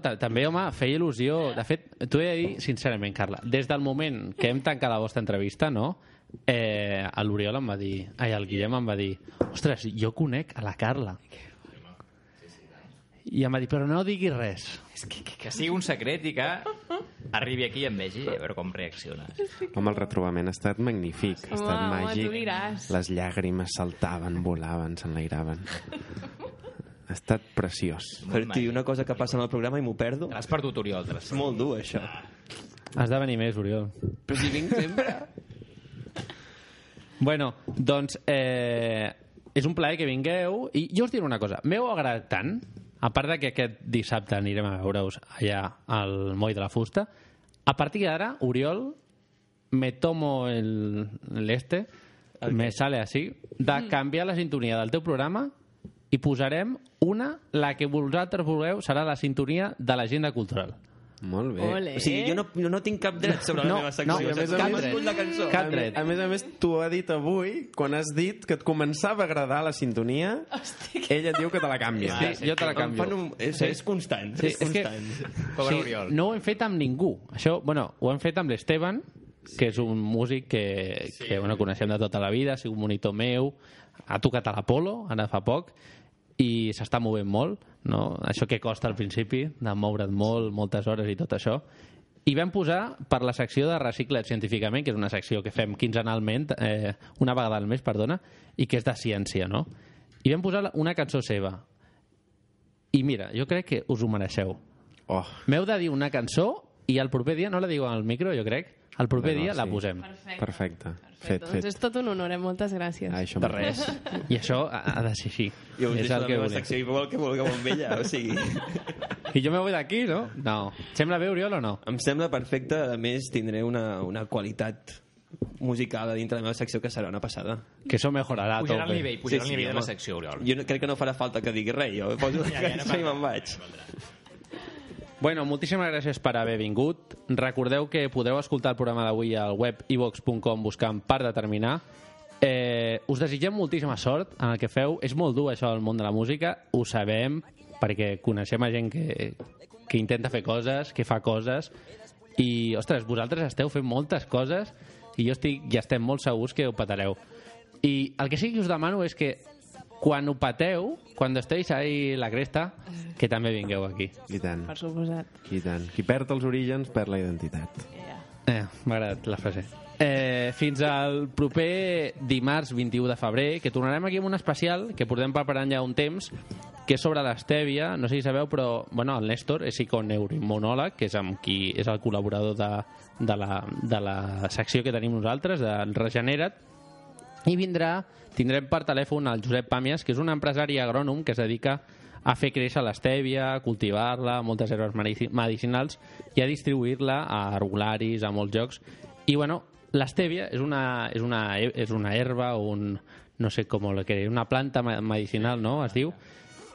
ta- també, home, feia il·lusió. De fet, t'ho he de dir sincerament, Carla. Des del moment que hem tancat la vostra entrevista, no? Eh, l'Oriol em va dir... Ai, el Guillem em va dir ostres, jo conec a la Carla. I em va dir, però no diguis res. És que, que, que sigui un secret i que arribi aquí i em vegi a veure com reacciona. Home, el retrobament ha estat magnífic, ha Home, estat home, màgic. diràs. Les llàgrimes saltaven, volaven, s'enlairaven. Ha estat preciós. per dir una cosa que passa en el programa i m'ho perdo. L'has perdut, Oriol. És molt dur això. Has de venir més, Oriol. però si vinc sempre. Bueno, doncs eh, és un plaer que vingueu. I jo us diré una cosa, m'heu agradat tant? A part de que aquest dissabte anirem a veure-us allà al Moll de la Fusta a partir d'ara, Oriol me tomo el, el este. Me sale así de canviar la sintonia del teu programa i posarem una, la que vosaltres vulgueu, serà la sintonia de l'agenda cultural. Molt bé. Ole. O sigui, jo no, no, no tinc cap dret sobre la No, meva secció. no, a més a tu més- la cançó. Cap dret. a més a més, t'ho ha dit avui, quan has dit que et començava a agradar la sintonia, ella et diu que te la canvia. Sí, jo te la canvio. un... És, és constant, Sí, és és que- constant. sí, no ho hem fet amb ningú. Això, bueno, ho hem fet amb l'Esteban, que és un músic que, que bueno, coneixem de tota la vida, ha sigut monitor meu, ha tocat a l'Apolo, ara fa poc, i s'està movent molt, no? això que costa al principi, de moure't molt, moltes hores i tot això. I vam posar per la secció de Recicla't Científicament, que és una secció que fem quinzenalment, eh, una vegada al mes, perdona, i que és de ciència, no? I vam posar una cançó seva. I mira, jo crec que us ho mereixeu. Oh. M'heu de dir una cançó i el proper dia, no la diu al micro, jo crec, el proper Bueno, dia la sí. posem. Perfecte. Perfecte. Fet, Doncs fet. és tot un honor, eh? Moltes gràcies. Ah, això De res. I això ha, ha de ser així. Jo us és deixo el la que meva secció i el que vulgueu amb ella, o sigui... I jo me voy d'aquí, no? No. Sembla bé, Oriol, o no? Em sembla perfecte, a més tindré una, una qualitat musical a dintre de la meva secció que serà una passada. Que això mejorarà Pujarà el tope. nivell, pujarà el nivell de la secció, Oriol. Jo no, crec que no farà falta que digui res, jo poso la Ja, ja, no cançó i me'n vaig. Bueno, moltíssimes gràcies per haver vingut. Recordeu que podreu escoltar el programa d'avui al web ivox.com buscant per determinar. Eh, us desitgem moltíssima sort en el que feu. És molt dur això del món de la música, ho sabem, perquè coneixem a gent que, que intenta fer coses, que fa coses, i, ostres, vosaltres esteu fent moltes coses i jo estic, ja estem molt segurs que ho petareu. I el que sí que us demano és que quan ho pateu, quan esteu ahí la cresta, que també vingueu aquí. I tant. Per suposat. I tant. Qui perd els orígens perd la identitat. Eh, M'ha agradat la frase. Eh, fins al proper dimarts 21 de febrer, que tornarem aquí amb un especial que portem preparant ja un temps, que és sobre l'estèvia, no sé si sabeu, però bueno, el Néstor és psiconeuroimmunòleg, que és amb qui és el col·laborador de, de, la, de la secció que tenim nosaltres, de Regenera't, i vindrà, tindrem per telèfon el Josep Pàmies, que és un empresari agrònom que es dedica a fer créixer l'estèvia, a cultivar-la, moltes herbes medici- medicinals i a distribuir-la a arbolaris, a molts jocs. I bueno, l'estèvia és una, és, una, és una herba o un, no sé com lo que una planta me- medicinal, no?, es diu,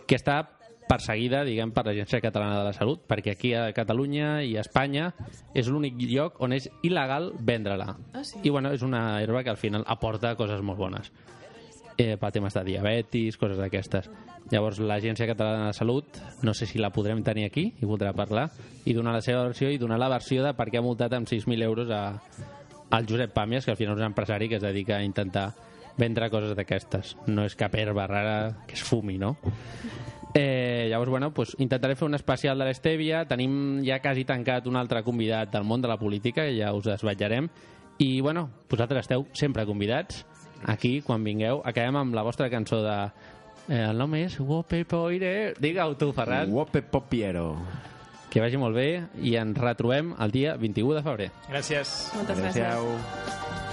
que està perseguida, diguem, per l'Agència Catalana de la Salut, perquè aquí a Catalunya i a Espanya és l'únic lloc on és il·legal vendre-la. Ah, sí? I bueno, és una herba que al final aporta coses molt bones eh, per temes de diabetis, coses d'aquestes. Llavors, l'Agència Catalana de Salut, no sé si la podrem tenir aquí i voldrà parlar, i donar la seva versió i donar la versió de per què ha multat amb 6.000 euros a, al Josep Pàmies, que al final és un empresari que es dedica a intentar vendre coses d'aquestes. No és cap herba rara que es fumi, no? Eh, llavors, bueno, pues, intentaré fer un especial de l'Estèvia. Tenim ja quasi tancat un altre convidat del món de la política, ja us desvetllarem. I, bueno, vosaltres esteu sempre convidats aquí, quan vingueu. Acabem amb la vostra cançó de... Eh, el nom és Wope Poire... Digue-ho tu, Ferran. Wope Popiero. Que vagi molt bé i ens retrobem el dia 21 de febrer. Gràcies. Moltes gràcies. Adéu-siau.